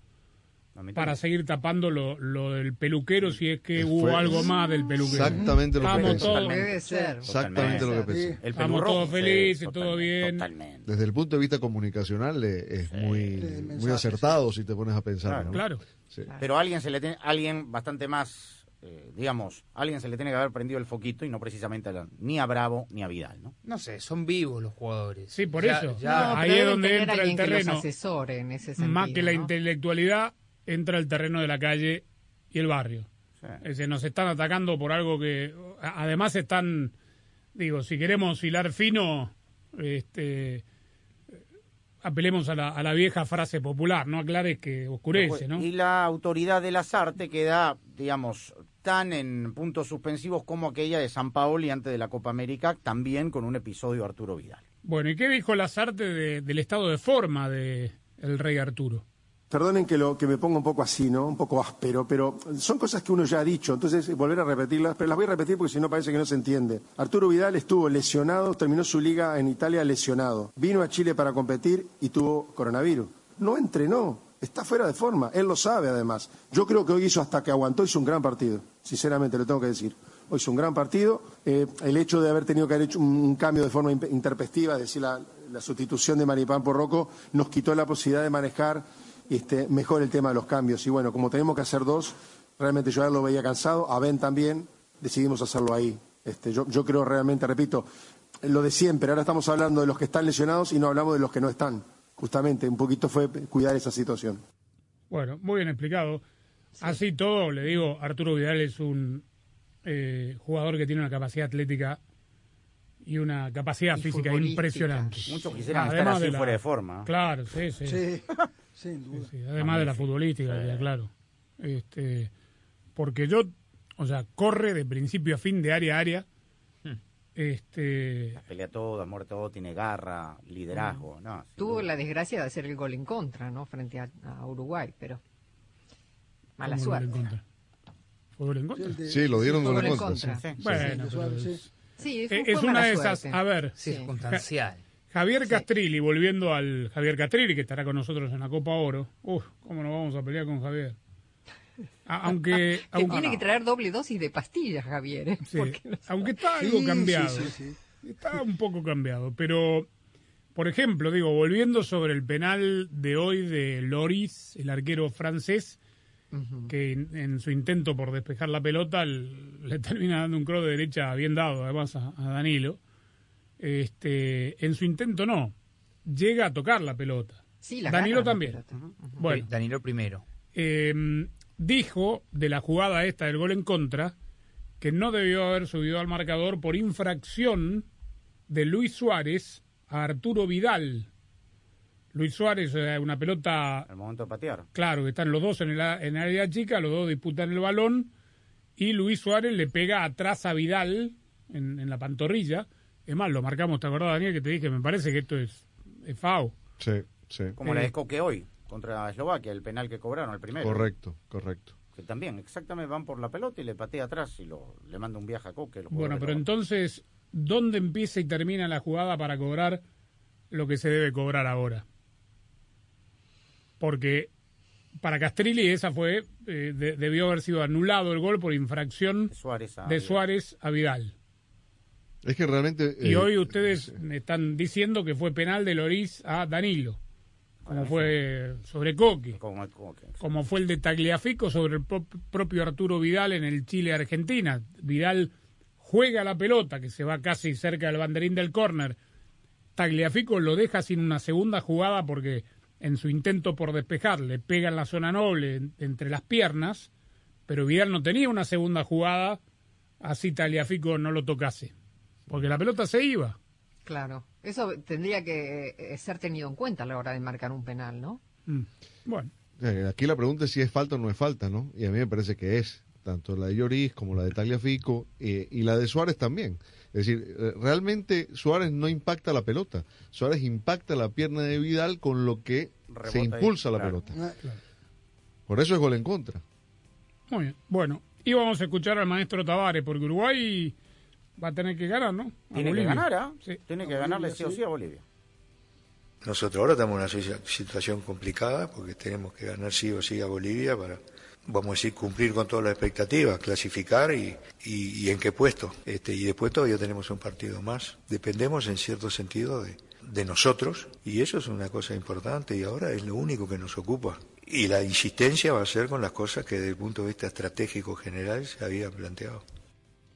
para seguir tapando lo, lo del peluquero si es que hubo Fue algo más del peluquero. Exactamente lo que pensé. todos- Debe ser. Exactamente lo que pensé. El Estamos todos sí, felices, todo bien. Desde el punto de vista comunicacional eh, es muy, muy acertado si te pones a pensar. Claro. Sí. Pero a alguien se le tiene, alguien bastante más, eh, digamos, a alguien se le tiene que haber prendido el foquito y no precisamente a la- ni a Bravo ni a Vidal, ¿no? No sé, son vivos los jugadores. Sí, por Ya- eso. ya- ahí es donde entra el alguien que los terreno. asesore en ese sentido. Más que la ¿no? intelectualidad, entra el terreno de la calle y el barrio. Es decir, nos están atacando por algo que. Además, están. Digo, si queremos hilar fino, este. Apelemos a la, a la vieja frase popular, no aclares que oscurece, ¿no? Y la autoridad de las artes queda, digamos, tan en puntos suspensivos como aquella de San Paoli antes de la Copa América, también con un episodio de Arturo Vidal. Bueno, ¿y qué dijo Lazarte de- del estado de forma de el rey Arturo? Perdonen que, me ponga un poco así, ¿no? Un poco áspero, pero son cosas que uno ya ha dicho, entonces volver a repetirlas, pero las voy a repetir porque si no parece que no se entiende. Arturo Vidal estuvo lesionado, terminó su liga en Italia lesionado. Vino a Chile para competir y tuvo coronavirus. No entrenó, está fuera de forma, él lo sabe además. Yo creo que hoy hizo hasta que aguantó, hizo un gran partido, sinceramente lo tengo que decir. Hoy hizo un gran partido. Eh, el hecho de haber tenido que haber hecho un, cambio de forma interpestiva, es decir, la, la sustitución de Maripán por Rocco, nos quitó la posibilidad de manejar este, mejor el tema de los cambios. Y bueno, como tenemos que hacer dos, realmente yo a él lo veía cansado, a Ben también, decidimos hacerlo ahí. Este, yo, yo creo realmente, repito, lo de siempre, ahora estamos hablando de los que están lesionados y no hablamos de los que no están. Justamente, un poquito fue cuidar esa situación. Bueno, muy bien explicado. Así todo, le digo, Arturo Vidal es un eh, jugador que tiene una capacidad atlética y una capacidad Y física impresionante. Muchos quisieran estar Además así la- fuera de forma. Claro, sí, sí. Sí, sin duda. Sí, además de la futbolística, claro. Este, porque yo, o sea, corre de principio a fin, de área a área. Este, Pelea todo, amor todo, tiene garra, liderazgo. No, sin Tuvo duda. la desgracia de hacer el gol en contra, ¿no? Frente a, a Uruguay, pero mala ¿cómo gol en suerte. contra? ¿Fue gol en contra? Sí, lo dieron Fue gol en gol en contra. contra. sí. Bueno, Sí, pero sí. es, una de esas. A ver, Circunstancial. Javier Castrilli, volviendo al Javier Castrilli, que estará con nosotros en la Copa Oro. Uf, ¿cómo nos vamos a pelear con Javier? A- aunque, Que aunque, tiene que traer doble dosis de pastillas, Javier. ¿eh? Sí, no- aunque está algo Sí, cambiado. sí, sí, Está un poco cambiado. Pero, por ejemplo, digo, volviendo sobre el penal de hoy de Loris, el arquero francés, que en, en su intento por despejar la pelota le termina dando un cross de derecha bien dado, además, a, a Danilo. Este, en su intento no. Llega a tocar la pelota. Sí, la Danilo la también. Bueno, Sí, Danilo primero. eh, dijo de la jugada esta del gol en contra que no debió haber subido al marcador por infracción de Luis Suárez a Arturo Vidal. Luis Suárez, eh, una pelota, Al momento de patear. claro, que están los dos en el, a- en el área chica, los dos disputan el balón y Luis Suárez le pega atrás a Vidal en, en la pantorrilla. Es más, lo marcamos, ¿te acordás, Daniel? Que te dije, me parece que esto es, es FAO. Sí, sí. Como la Eh. de Coque hoy, contra Eslovaquia, el penal que cobraron, el primero. Correcto, correcto. Que también, exactamente, van por la pelota y le patea atrás y lo, le manda un viaje a Coque. Bueno, pero la- entonces, ¿dónde empieza y termina la jugada para cobrar lo que se debe cobrar ahora? Porque para Castrilli esa fue, eh, de- debió haber sido anulado el gol por infracción Suárez a de Vidal. Suárez a Vidal. Es que realmente... Y eh, hoy ustedes me están diciendo que fue penal de Loris a Danilo, como fue sobre Coque, Como, como que- como fue el de Tagliafico sobre el pro- propio Arturo Vidal en el Chile-Argentina. Vidal juega la pelota, que se va casi cerca del banderín del córner. Tagliafico lo deja sin una segunda jugada porque en su intento por despejar, le pega en la zona noble en- entre las piernas, pero Vidal no tenía una segunda jugada, así Taliafico no lo tocase, porque la pelota se iba. Claro. Eso tendría que eh, ser tenido en cuenta a la hora de marcar un penal, ¿no? Bueno. Eh, aquí la pregunta es si es falta o no es falta, ¿no? Y a mí me parece que es, tanto la de Lloris como la de Tagliafico eh, y la de Suárez también. Es decir, eh, realmente Suárez no impacta la pelota, Suárez impacta la pierna de Vidal con lo que Rebota se ahí, impulsa la claro. pelota. Por eso es gol en contra. Muy bien. Bueno, y vamos a escuchar al maestro Tavares, porque Uruguay va a tener que ganar, ¿no? A Tiene que ganar, ¿ah? Sí. Tiene que ganarle sí o sí a Bolivia. Nosotros ahora estamos en una si- situación complicada porque tenemos que ganar sí o sí a Bolivia para, vamos a decir, cumplir con todas las expectativas, clasificar y, y, y en qué puesto. Este, y después todavía tenemos un partido más. Dependemos en cierto sentido de, de nosotros y eso es una cosa importante y ahora es lo único que nos ocupa. Y la insistencia va a ser con las cosas que desde el punto de vista estratégico general se habían planteado.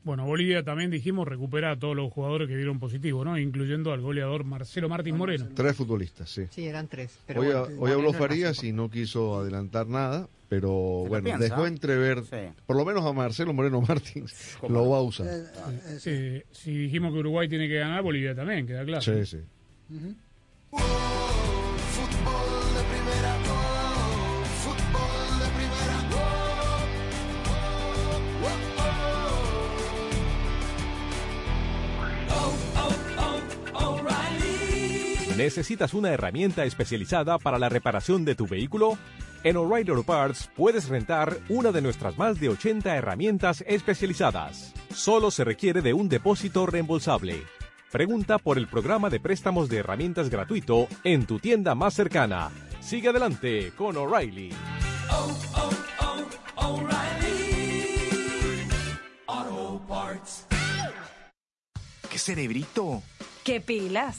Bueno, Bolivia también dijimos recupera a todos los jugadores que dieron positivo, ¿no? Incluyendo al goleador Marcelo Martín Moreno. Tres futbolistas, sí. Sí, eran tres. Pero Hoy, bueno, hoy habló Farías y no quiso adelantar nada, pero bueno, piensa. dejó entrever, Sí. por lo menos a Marcelo Moreno Martins, lo va a usar. Sí, si dijimos que Uruguay tiene que ganar, Bolivia también, queda claro. Sí, sí. Fútbol ¿Necesitas una herramienta especializada para la reparación de tu vehículo? En O'Reilly Auto Parts puedes rentar una de nuestras más de 80 herramientas especializadas. Solo se requiere de un depósito reembolsable. Pregunta por el programa de préstamos de herramientas gratuito en tu tienda más cercana. Sigue adelante con O'Reilly. Auto Parts. ¡Qué cerebrito! ¡Qué pilas!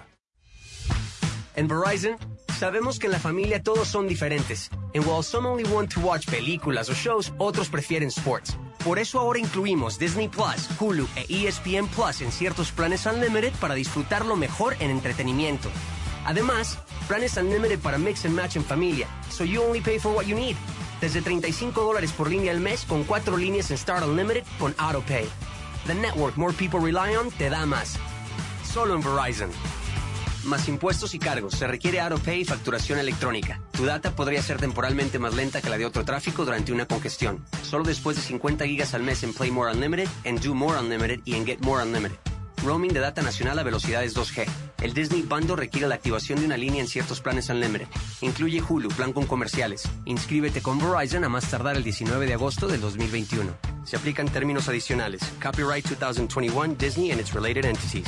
En Verizon, sabemos que en la familia todos son diferentes. And while some only want to watch películas o shows, otros prefieren sports. Por eso ahora incluimos Disney Plus, Hulu e ESPN Plus en ciertos planes Unlimited para disfrutarlo mejor en entretenimiento. Además, planes Unlimited para mix and match en familia, so you only pay for what you need. Desde 35 dólares por línea al mes con cuatro líneas en Start Unlimited con AutoPay. The network more people rely on te da más. Solo en Verizon. Más impuestos y cargos. Se requiere AutoPay y facturación electrónica. Tu data podría ser temporalmente más lenta que la de otro tráfico durante una congestión. Solo después de 50 gigas al mes en Play More Unlimited, en Do More Unlimited y en Get More Unlimited. Roaming de data nacional a velocidades 2G. El Disney Bundle requiere la activación de una línea en ciertos planes Unlimited. Incluye Hulu, plan con comerciales. Inscríbete con Verizon a más tardar el 19 de agosto del 2021. Se aplican términos adicionales. Copyright 2021 Disney and its related entities.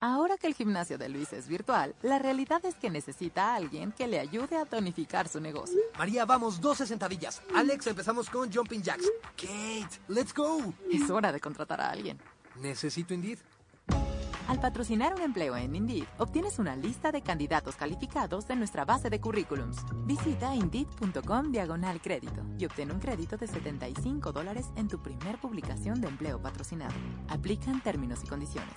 Ahora que el gimnasio de Luis es virtual, la realidad es que necesita a alguien que le ayude a tonificar su negocio. María, vamos, 12 sentadillas. Alex, empezamos con jumping jacks. Kate, let's go. Es hora de contratar a alguien. Necesito Indeed. Al patrocinar un empleo en Indeed, obtienes una lista de candidatos calificados de nuestra base de currículums. Visita Indeed.com diagonal crédito y obtén un crédito de 75 dólares en tu primer publicación de empleo patrocinado. Aplican términos y condiciones.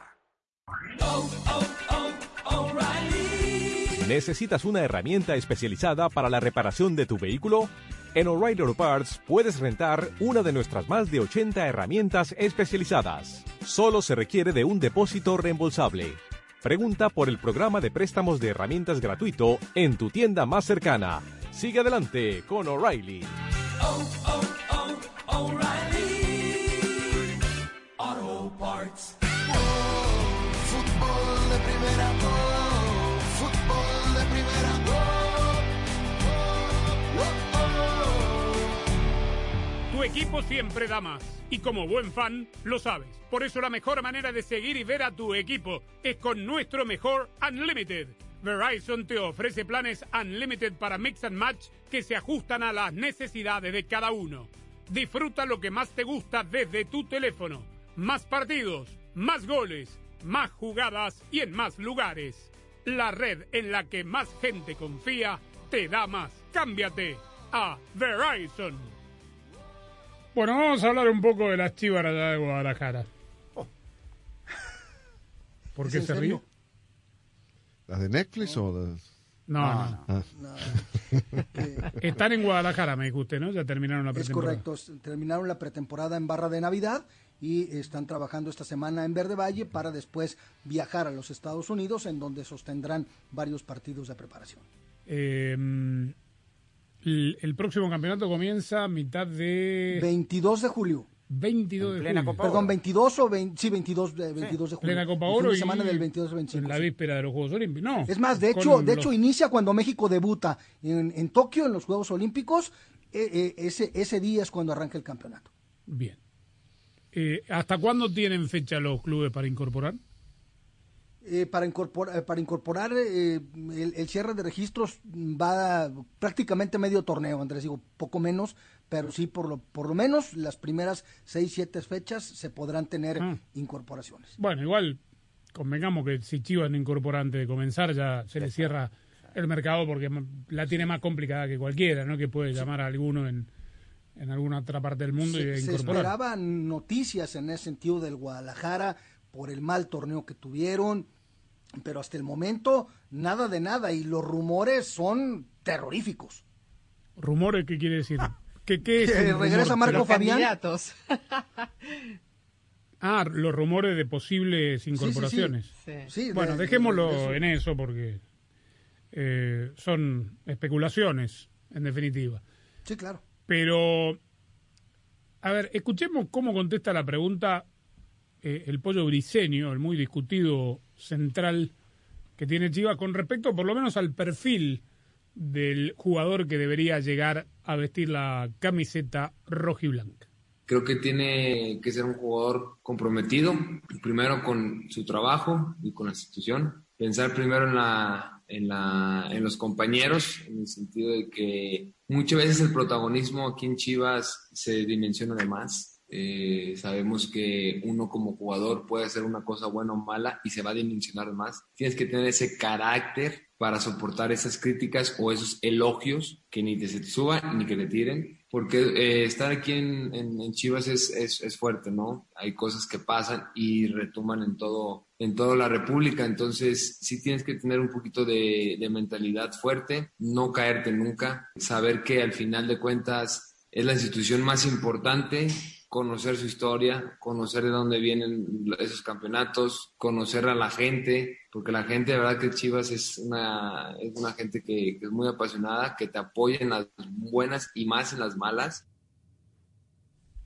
¿Necesitas una herramienta especializada para la reparación de tu vehículo? En O'Reilly Auto Parts puedes rentar una de nuestras más de 80 herramientas especializadas. Solo se requiere de un depósito reembolsable. Pregunta por el programa de préstamos de herramientas gratuito en tu tienda más cercana. Sigue adelante con O'Reilly. Parts. Fútbol de primera, fútbol de primera, Tu equipo siempre da más. Y como buen fan, lo sabes. Por eso la mejor manera de seguir y ver a tu equipo es con nuestro mejor Unlimited. Verizon te ofrece planes Unlimited para Mix and Match que se ajustan a las necesidades de cada uno. Disfruta lo que más te gusta desde tu teléfono. Más partidos, más goles, más jugadas y en más lugares. La red en la que más gente confía te da más. Cámbiate a Verizon. Bueno, vamos a hablar un poco de las chivas allá de Guadalajara. ¿Por ¿Es qué se ríe? ¿Las de Netflix o las.? No, no, Ah. Están en Guadalajara, me dijo usted, ¿no? Ya terminaron la Es pretemporada. correcto, s- terminaron la pretemporada en Barra de Navidad y están trabajando esta semana en Verde Valle para después viajar a los Estados Unidos en donde sostendrán varios partidos de preparación. Eh, el, el próximo campeonato comienza a mitad de... 22 de julio. 22 de julio. Perdón, 22 o 20, sí, 22 de, 22 de julio. Plena Copa El fin Oro de y semana del 22 al 25. en la sí. víspera de los Juegos Olímpicos. No. Es más, de hecho, de los- hecho inicia cuando México debuta en, en Tokio en los Juegos Olímpicos. eh, eh, ese, ese día es cuando arranca el campeonato. Bien. Eh, ¿Hasta cuándo tienen fecha los clubes para incorporar? Eh, para incorporar, eh, para incorporar eh, el, el cierre de registros va prácticamente medio torneo, Andrés, digo, poco menos, pero sí, por lo, por lo menos las primeras seis, siete fechas se podrán tener Ah. incorporaciones. Bueno, igual convengamos que si Chivas no incorpora antes de comenzar ya se le cierra el mercado porque la tiene más complicada que cualquiera, ¿no? Que puede llamar a alguno en, en alguna otra parte del mundo y Se, de se esperaban noticias en ese sentido del Guadalajara por el mal torneo que tuvieron, pero hasta el momento nada de nada y los rumores son terroríficos. ¿Rumores qué quiere decir? ¿Qué, qué es Que regresa rumor? Marco Fabián. Candidatos. Ah, los rumores de posibles sí, incorporaciones. sí. Sí, bueno, de- dejémoslo de eso. en eso porque eh, son especulaciones, en definitiva. Sí, claro. Pero, a ver, escuchemos cómo contesta la pregunta eh, el pollo briseño, el muy discutido central que tiene Chivas con respecto por lo menos al perfil del jugador que debería llegar a vestir la camiseta roja y blanca. Creo que tiene que ser un jugador comprometido, primero con su trabajo y con la institución. Pensar primero en, la, en, la, en los compañeros, en el sentido de que muchas veces el protagonismo aquí en Chivas se dimensiona de más. Eh, sabemos que uno como jugador puede hacer una cosa buena o mala y se va a dimensionar más. Tienes que tener ese carácter para soportar esas críticas o esos elogios que ni te suban ni que te tiren. Porque eh, estar aquí en, en- en Chivas es, es, es fuerte, ¿no? Hay cosas que pasan y retuman en todo en toda la República, entonces sí tienes que tener un poquito de, de mentalidad fuerte, no caerte nunca, saber que al final de cuentas es la institución más importante, conocer su historia, conocer de dónde vienen esos campeonatos, conocer a la gente, porque la gente, de verdad que Chivas es una, es una gente que, que es muy apasionada, que te apoya en las buenas y más en las malas.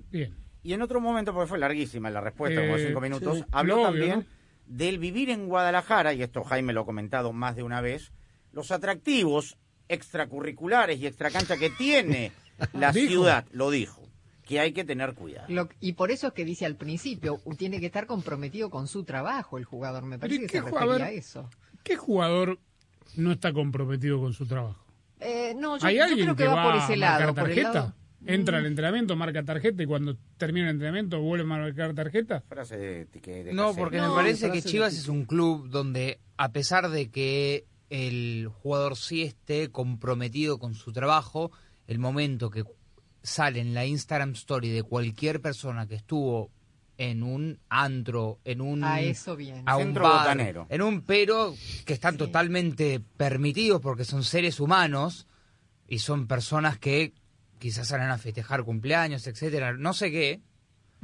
Bien. Y en otro momento, porque fue larguísima la respuesta, como Eh, cinco minutos, sí. habló obvio, también ¿no? del vivir en Guadalajara, y esto Jaime lo ha comentado más de una vez, los atractivos extracurriculares y extracancha que tiene la Dijo. ciudad, lo dijo, que hay que tener cuidado. Lo- y por eso es que dice al principio, tiene que estar comprometido con su trabajo el jugador. Me parece que qué se ju- refería a eso. ¿Qué jugador no está comprometido con su trabajo? Eh, no, yo, ¿Hay yo alguien creo que, que va, por ese a lado. marcar por el tarjeta? lado- Entra al entrenamiento, marca tarjeta y cuando termina el entrenamiento vuelve a marcar tarjeta. Frase de, de No, porque me parece que Chivas es un club donde, a pesar de que el jugador sí esté comprometido con su trabajo, el momento que sale en la Instagram Story de cualquier persona que estuvo en un antro, en un A eso viene. a un Centro bar, botanero. en un pero que están totalmente permitidos porque son seres humanos y son personas que quizás salen a festejar cumpleaños, etcétera, no sé qué,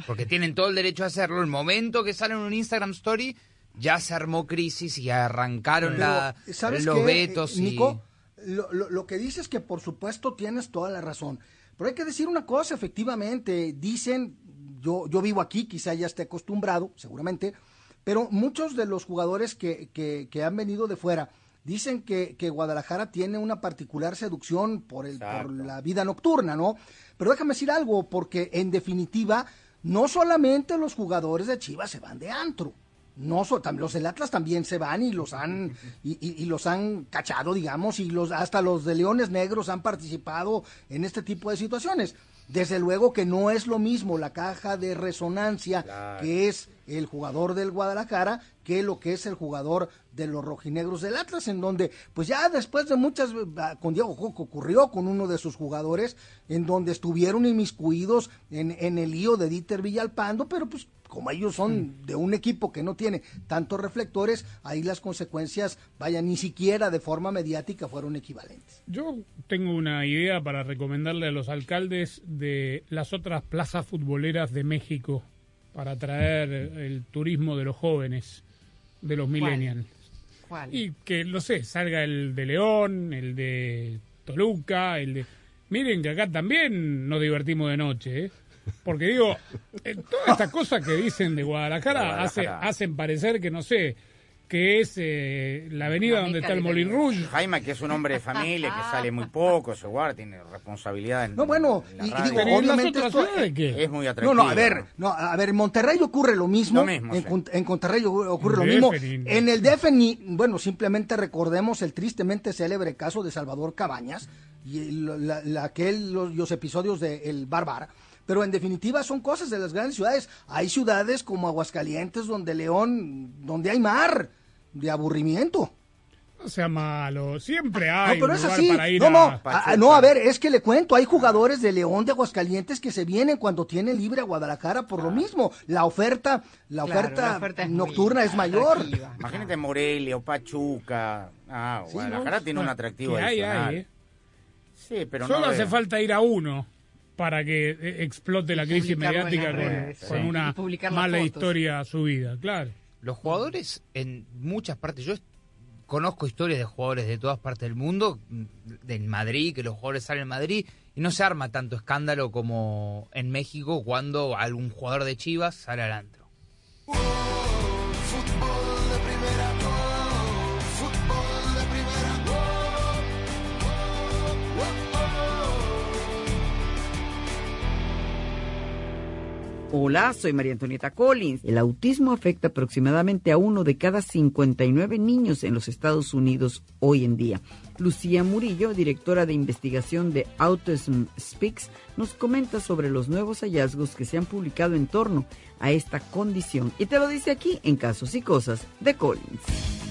porque tienen todo el derecho a hacerlo. El momento que salen en un Instagram Story ya se armó crisis y arrancaron la, ¿sabes los qué, vetos eh, y Nico? Lo, lo- lo que dices que por supuesto tienes toda la razón. Pero hay que decir una cosa, efectivamente, dicen, yo, yo vivo aquí, quizá ya esté acostumbrado, seguramente, pero muchos de los jugadores que, que, que han venido de fuera dicen que, que Guadalajara tiene una particular seducción por, el, por la vida nocturna, ¿no? Pero déjame decir algo, porque en definitiva, no solamente los jugadores de Chivas se van de antro. No, los del Atlas también se van y los han y, y- y los han cachado, digamos, y los hasta los de Leones Negros han participado en este tipo de situaciones. Desde luego que no es lo mismo la caja de resonancia que es el jugador del Guadalajara que lo que es el jugador de los rojinegros del Atlas, en donde, pues ya después de muchas, ah, con Diego Coco ocurrió con uno de sus jugadores, en donde estuvieron inmiscuidos en, en el lío de Dieter Villalpando, pero pues como ellos son de un equipo que no tiene tantos reflectores, ahí las consecuencias, vaya, ni siquiera de forma mediática fueron equivalentes. Yo tengo una idea para recomendarle a los alcaldes de las otras plazas futboleras de México para atraer el turismo de los jóvenes, de los millennials. ¿Cuál? Y que, no sé, salga el de León, el de Toluca, el de... Miren que acá también nos divertimos de noche, ¿eh? Porque digo, eh, todas estas cosas que dicen de Guadalajara, hace- hacen parecer que, no sé, que es eh, la avenida donde está el Molin Rouge. Jaime, que es un hombre de familia, que sale muy poco, se guarda, tiene responsabilidad en No, bueno, en la y- radio. digo, Pero ¿y en las obviamente esto-? Es muy No, atractivo. no, a ver, no, a ver, en Monterrey ocurre lo mismo. Lo mismo, en, sí. En Monterrey ocurre lo mismo. En el DF, ni- bueno, simplemente recordemos el tristemente célebre caso de Salvador Cabañas y el- la- la- aquel, los, los episodios de El Bárbara. Pero en definitiva son cosas de las grandes ciudades. Hay ciudades como Aguascalientes, donde León, donde hay mar de aburrimiento. No sea malo, siempre No, hay pero un es así. para ir No, no, a... a- a- no, a ver, es que le cuento, hay jugadores de León de Aguascalientes que se vienen cuando tiene libre a Guadalajara por lo mismo. La oferta, la Claro, oferta, la oferta es muy nocturna es mayor. atractiva. Imagínate Morelia o Pachuca. Ah, Sí, Guadalajara ¿no? tiene un atractivo hay, hay, ¿eh? Sí, pero Solo no hace falta ir a uno para que eh, explote la crisis mediática con, redes, con sí. una mala fotos. historia subida, claro. Los jugadores en muchas partes, yo conozco historias de jugadores de todas partes del mundo, mm, en Madrid, que los jugadores salen en Madrid, y no se arma tanto escándalo como en México cuando algún jugador de Chivas sale al Hola, soy María Antonieta Collins. El autismo afecta aproximadamente a uno de cada 59 niños en los Estados Unidos hoy en día. Lucía Murillo, directora de investigación de Autism Speaks, nos comenta sobre los nuevos hallazgos que se han publicado en torno a esta condición. Y te lo dice aquí en Casos y Cosas de Collins.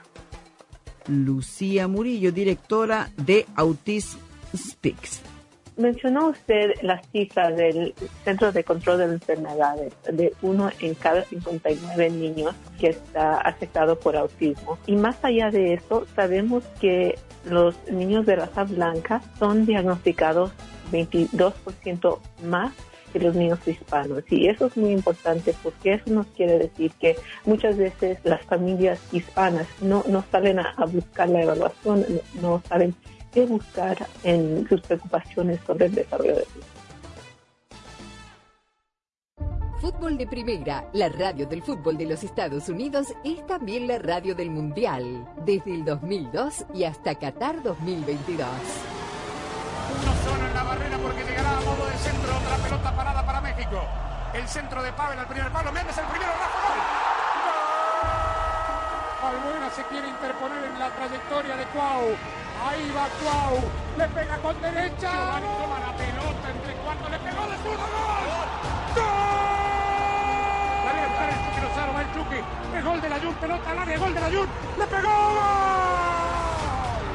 Lucía Murillo, directora de Autism Speaks. mencionó usted las cifras del Centro de Control de Enfermedades, de uno en cada 59 niños que está afectado por autismo. Y más allá de eso, sabemos que los niños de raza blanca son diagnosticados 22% más que los niños hispanos. Y eso es muy importante porque eso nos quiere decir que muchas veces las familias hispanas no, no salen a, buscar la evaluación, no, no saben qué buscar en sus preocupaciones sobre el desarrollo de sus Fútbol de Primera, la radio del fútbol de los Estados Unidos, es también la radio del Mundial, desde el 2002 y hasta Qatar 2022. La barrera porque llegará a modo de centro otra pelota parada para México. El centro de Pavel al primer palo. Méndez el primero. Rafa gol. Albuena se quiere interponer en la trayectoria de Cuau. Ahí va Cuau. Le pega con derecha. Giovanni toma la pelota entre cuartos. Le pegó de zurdo. ¡Gol! ¡Gol! Viene a el Chucky Lozano. Va el Chucky. El gol de la Jun. Pelota al área. Gol de la Jun. Le pegó. ¡Gol!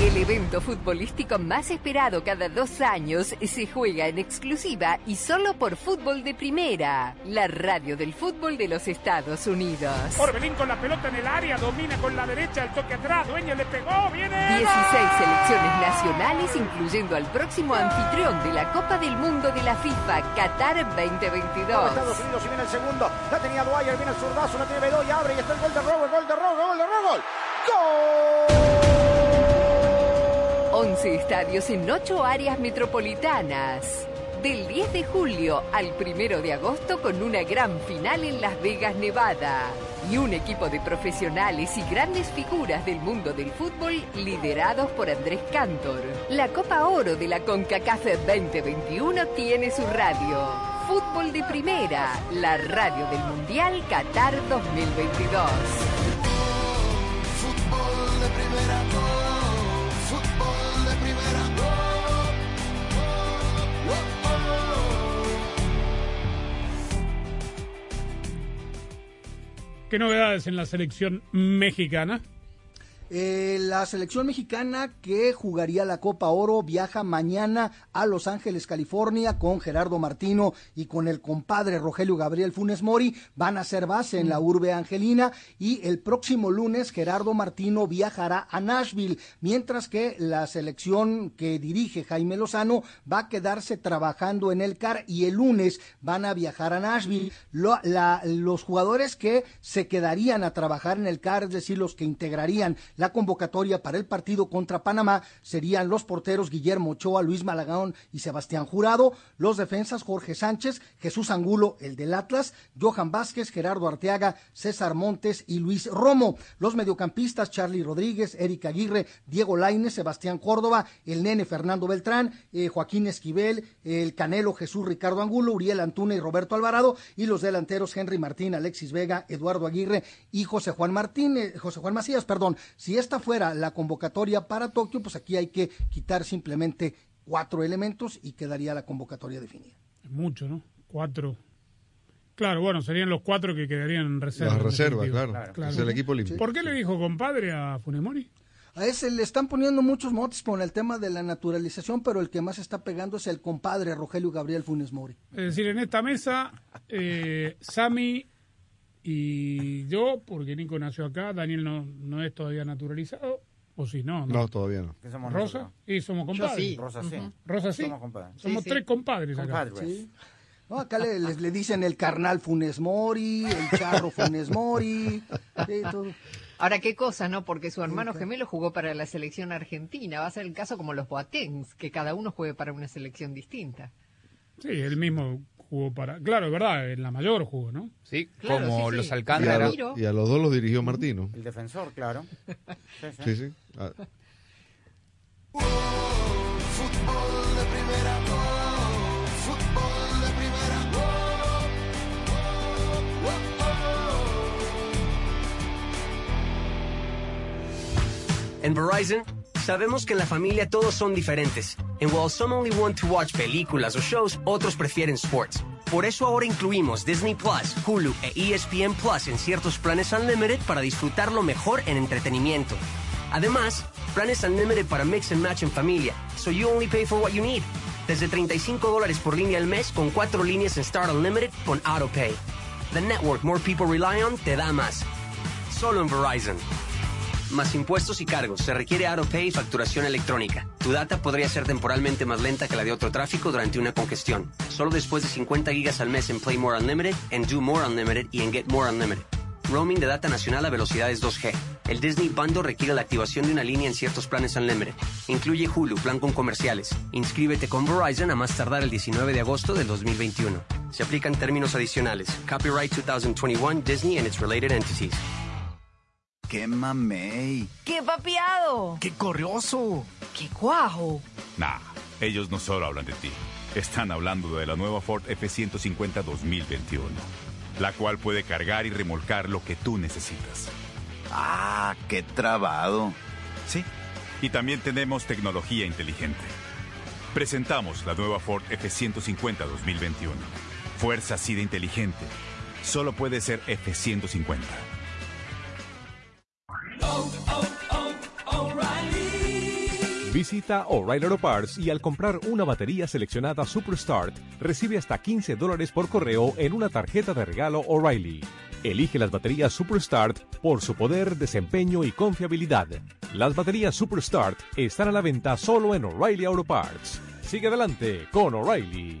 El evento futbolístico más esperado cada dos años se juega en exclusiva y solo por Fútbol de Primera, la radio del fútbol de los Estados Unidos. Orbelín con la pelota en el área, domina con la derecha, el toque atrás, Dueña le pegó, viene. 16 selecciones nacionales, incluyendo al próximo anfitrión de la Copa del Mundo de la FIFA, Qatar 2022. Estados Unidos y viene el segundo. La tenía Dwyer, viene el zurdazo, la tiene Bedoya, abre y está el gol de Robert, gol de Robert, gol de Robert. ¡Gol! 11 estadios en 8 áreas metropolitanas. Del 10 de julio al 1 de agosto con una gran final en Las Vegas, Nevada. Y un equipo de profesionales y grandes figuras del mundo del fútbol liderados por Andrés Cantor. La Copa Oro de la CONCACAF 2021 tiene su radio. Fútbol de Primera, la radio del Mundial Qatar 2022. Fútbol de primera, ¿Qué novedades en la selección mexicana? Eh, la selección mexicana que jugaría la Copa Oro viaja mañana a Los Ángeles, California, con Gerardo Martino y con el compadre Rogelio Gabriel Funes Mori. Van a hacer base en la urbe angelina y el próximo lunes Gerardo Martino viajará a Nashville, mientras que la selección que dirige Jaime Lozano va a quedarse trabajando en el CAR y el lunes van a viajar a Nashville. La- los jugadores que se quedarían a trabajar en el CAR, es decir, los que integrarían la convocatoria para el partido contra Panamá serían los porteros Guillermo Ochoa, Luis Malagón y Sebastián Jurado, los defensas Jorge Sánchez, Jesús Angulo, el del Atlas, Johan Vázquez, Gerardo Arteaga, César Montes y Luis Romo, los mediocampistas Charlie Rodríguez, Eric Aguirre, Diego Lainez, Sebastián Córdoba, el nene Fernando Beltrán, eh, Joaquín Esquivel, el Canelo Jesús Ricardo Angulo, Uriel Antuna y Roberto Alvarado, y los delanteros Henry Martín, Alexis Vega, Eduardo Aguirre y José Juan Martín, eh, José Juan Macías, perdón. Si esta fuera la convocatoria para Tokio, pues aquí hay que quitar simplemente cuatro elementos y quedaría la convocatoria definida. Es mucho, ¿no? Cuatro. Claro, bueno, serían los cuatro que quedarían en reserva. Las en reservas, definitiva. claro. Es el equipo limpio. ¿Por qué le dijo compadre a Funemori? A ese le están poniendo muchos motes con el tema de la naturalización, pero el que más está pegando es el compadre Rogelio Gabriel Funes Mori. Es decir, en esta mesa, eh, Sami y yo, porque Nico nació acá, Daniel no, no es todavía naturalizado, o si no, No, todavía no. ¿Qué somos Rosa, nosotros? y somos compadres. sí. Rosa sí. Rosa sí. Somos compadres. Somos Sí, sí. tres compadres acá. Compadres. Sí. No, acá le, le- le dicen el carnal Funes Mori, el charro Funes Mori, sí, todo. Ahora, qué cosa, ¿no? Porque su hermano gemelo jugó para la selección argentina. Va a ser el caso como los Boatengs, que cada uno juegue para una selección distinta. Sí, él mismo jugó para. Claro, es verdad, en la mayor jugó, ¿no? Sí, como los sí. Y a, los dos los dirigió Martino. El defensor, claro. sí, sí. Ah. En Verizon sabemos que en la familia todos son diferentes. And while some only want to watch películas o shows, otros prefieren sports. Por eso ahora incluimos Disney Plus, Hulu e ESPN Plus en ciertos planes Unlimited para disfrutar lo mejor en entretenimiento. Además, planes Unlimited para mix and match en familia, so you only pay for what you need. Desde 35 dólares por línea al mes con cuatro líneas en Start Unlimited con AutoPay. The network more people rely on te da más. Solo en Verizon. Más impuestos y cargos. Se requiere AutoPay y facturación electrónica. Tu data podría ser temporalmente más lenta que la de otro tráfico durante una congestión. Solo después de 50 gigas al mes en Play More Unlimited, en Do More Unlimited y en Get More Unlimited. Roaming de data nacional a velocidades 2G. El Disney Bundle requiere la activación de una línea en ciertos planes Unlimited. Incluye Hulu, plan con comerciales. Inscríbete con Verizon a más tardar el 19 de agosto del 2021. Se aplican términos adicionales. Copyright 2021 Disney and its related entities. ¡Qué mamey! ¡Qué papiado! ¡Qué corrioso! ¡Qué cuajo! Nah, ellos no solo hablan de ti. Están hablando de la nueva Ford F-150 2021, la cual puede cargar y remolcar lo que tú necesitas. ¡Ah, qué trabado! Sí, y también tenemos tecnología inteligente. Presentamos la nueva Ford F-150 2021. Fuerza así de inteligente. Solo puede ser F-150. Visita O'Reilly Auto Parts y al comprar una batería seleccionada Superstart, recibe hasta 15 dólares por correo en una tarjeta de regalo O'Reilly. Elige las baterías Superstart por su poder, desempeño y confiabilidad. Las baterías Superstart están a la venta solo en O'Reilly Auto Parts. Sigue adelante con O'Reilly.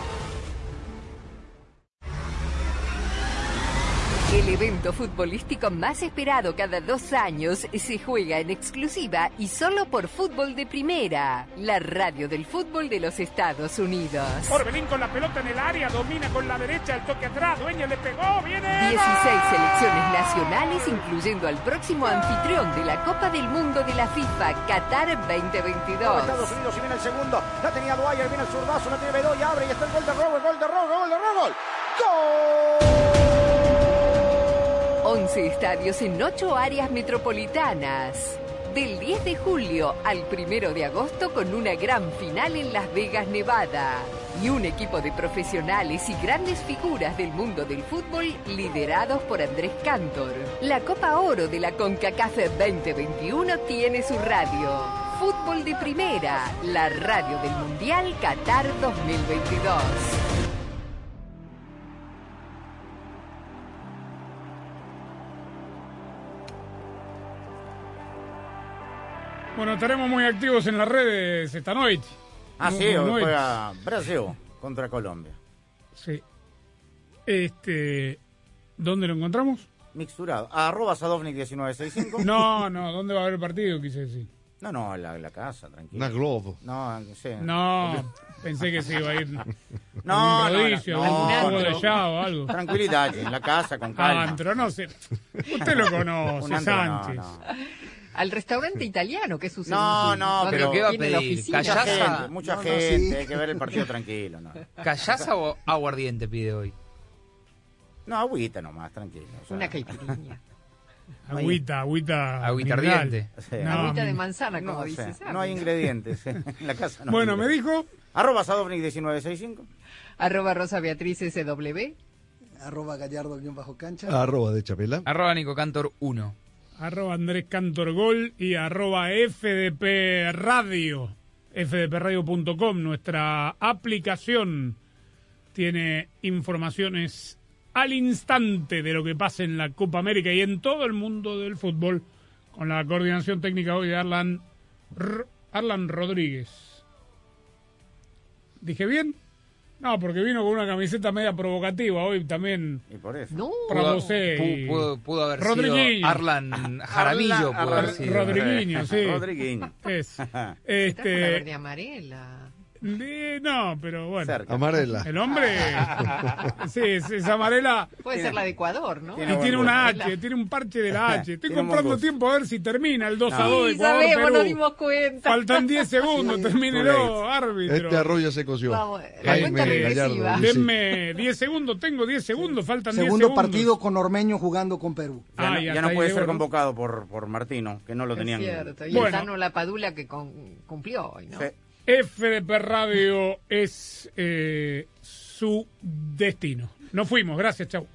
El evento futbolístico más esperado cada dos años se juega en exclusiva y solo por Fútbol de Primera, la radio del fútbol de los Estados Unidos. Orbelín con la pelota en el área, domina con la derecha, el toque atrás, Dueña le pegó, viene. 16 selecciones nacionales, incluyendo al próximo anfitrión de la Copa del Mundo de la FIFA, Qatar 2022. Estados Unidos y viene el segundo. La tenía Dwyer, viene el zurdazo, la tiene Bedoya, abre y está el gol de Robo, el gol de Robo, gol de Robo. ¡Gol! 11 estadios en 8 áreas metropolitanas. Del 10 de julio al 1 de agosto con una gran final en Las Vegas, Nevada. Y un equipo de profesionales y grandes figuras del mundo del fútbol liderados por Andrés Cantor. La Copa Oro de la CONCACAF 2021 tiene su radio. Fútbol de Primera, la radio del Mundial Qatar 2022. Bueno, estaremos muy activos en las redes esta noche. Ah, No- sí, hoy juega Brasil contra Colombia. Sí. Este, ¿Dónde lo encontramos? Mixturado. Arroba Sadovnik1965. No, no, ¿dónde va a haber el partido? Quise decir. No, no, la, la casa, tranquilo. Una Globo. No, sí. No, pensé que se iba a ir. No, no, no, rodicio, no, no. de llave o algo. Tranquilidad, en la casa, con calma. Antro, no sé. Usted lo Un conoce, antro, no, Sánchez. Al restaurante italiano, que es su No, no, pero ¿qué va a pedir? Mucha Callaza. gente, mucha No, no, gente, sí. hay que ver el partido tranquilo. No, ¿Callaza o aguardiente pide hoy? no agüita nomás, tranquilo. o sea. Una caipirinha. Agüita, agüita. Agüita ardiente. Sí. No, Agüita de manzana, como No, o dice sea, no hay ingredientes en la casa. No Bueno, me dijo. Arroba Sadovnik1965. Arroba Rosa Beatriz SW. Arroba gallardo-cancha. Arroba de Chapela. Arroba Nico Cantor 1. Arroba Andrés Cantor Gol y arroba FDP Radio. fdpradio.com, nuestra aplicación tiene informaciones al instante de lo que pasa en la Copa América y en todo el mundo del fútbol con la coordinación técnica hoy de Arlan, Arlan Rodríguez. ¿Dije bien? No, porque vino con una camiseta media provocativa hoy también. Y por eso. No. Para José Pudo, y- pudo- pudo haber Rodriguinho. sido Arlan Jaramillo. pudo haber sido. Rodriguinho, sí. Rodriguinho. Es. Está con la Este, verde amarela. De- no, pero bueno. Cerca. Amarela. El hombre. sí, es, es amarela. Puede ser la de Ecuador, ¿no? Y Tiene tiene buen una. H, tiene un parche de la H. Estoy Tiene comprando tiempo a ver si termina el 2 a 2 de Sí, sabemos, Ecuador, nos Perú. dimos cuenta. Faltan 10 segundos, Sí. termínelo, árbitro. Este arroz ya se coció. Vamos, la cuenta regresiva. dice. Denme 10 segundos, tengo 10 segundos, faltan 10 Segundo segundos. partido con Ormeño jugando con Perú. Ya, Ah, no, y ya no puede llegó, ser ¿no? convocado por, por Martino, que no lo Es tenían. cierto. Y Bueno. el Tano La Padula que con- cumplió hoy, ¿no? Sí. FDP Radio es eh, su destino. Nos fuimos, gracias, chau.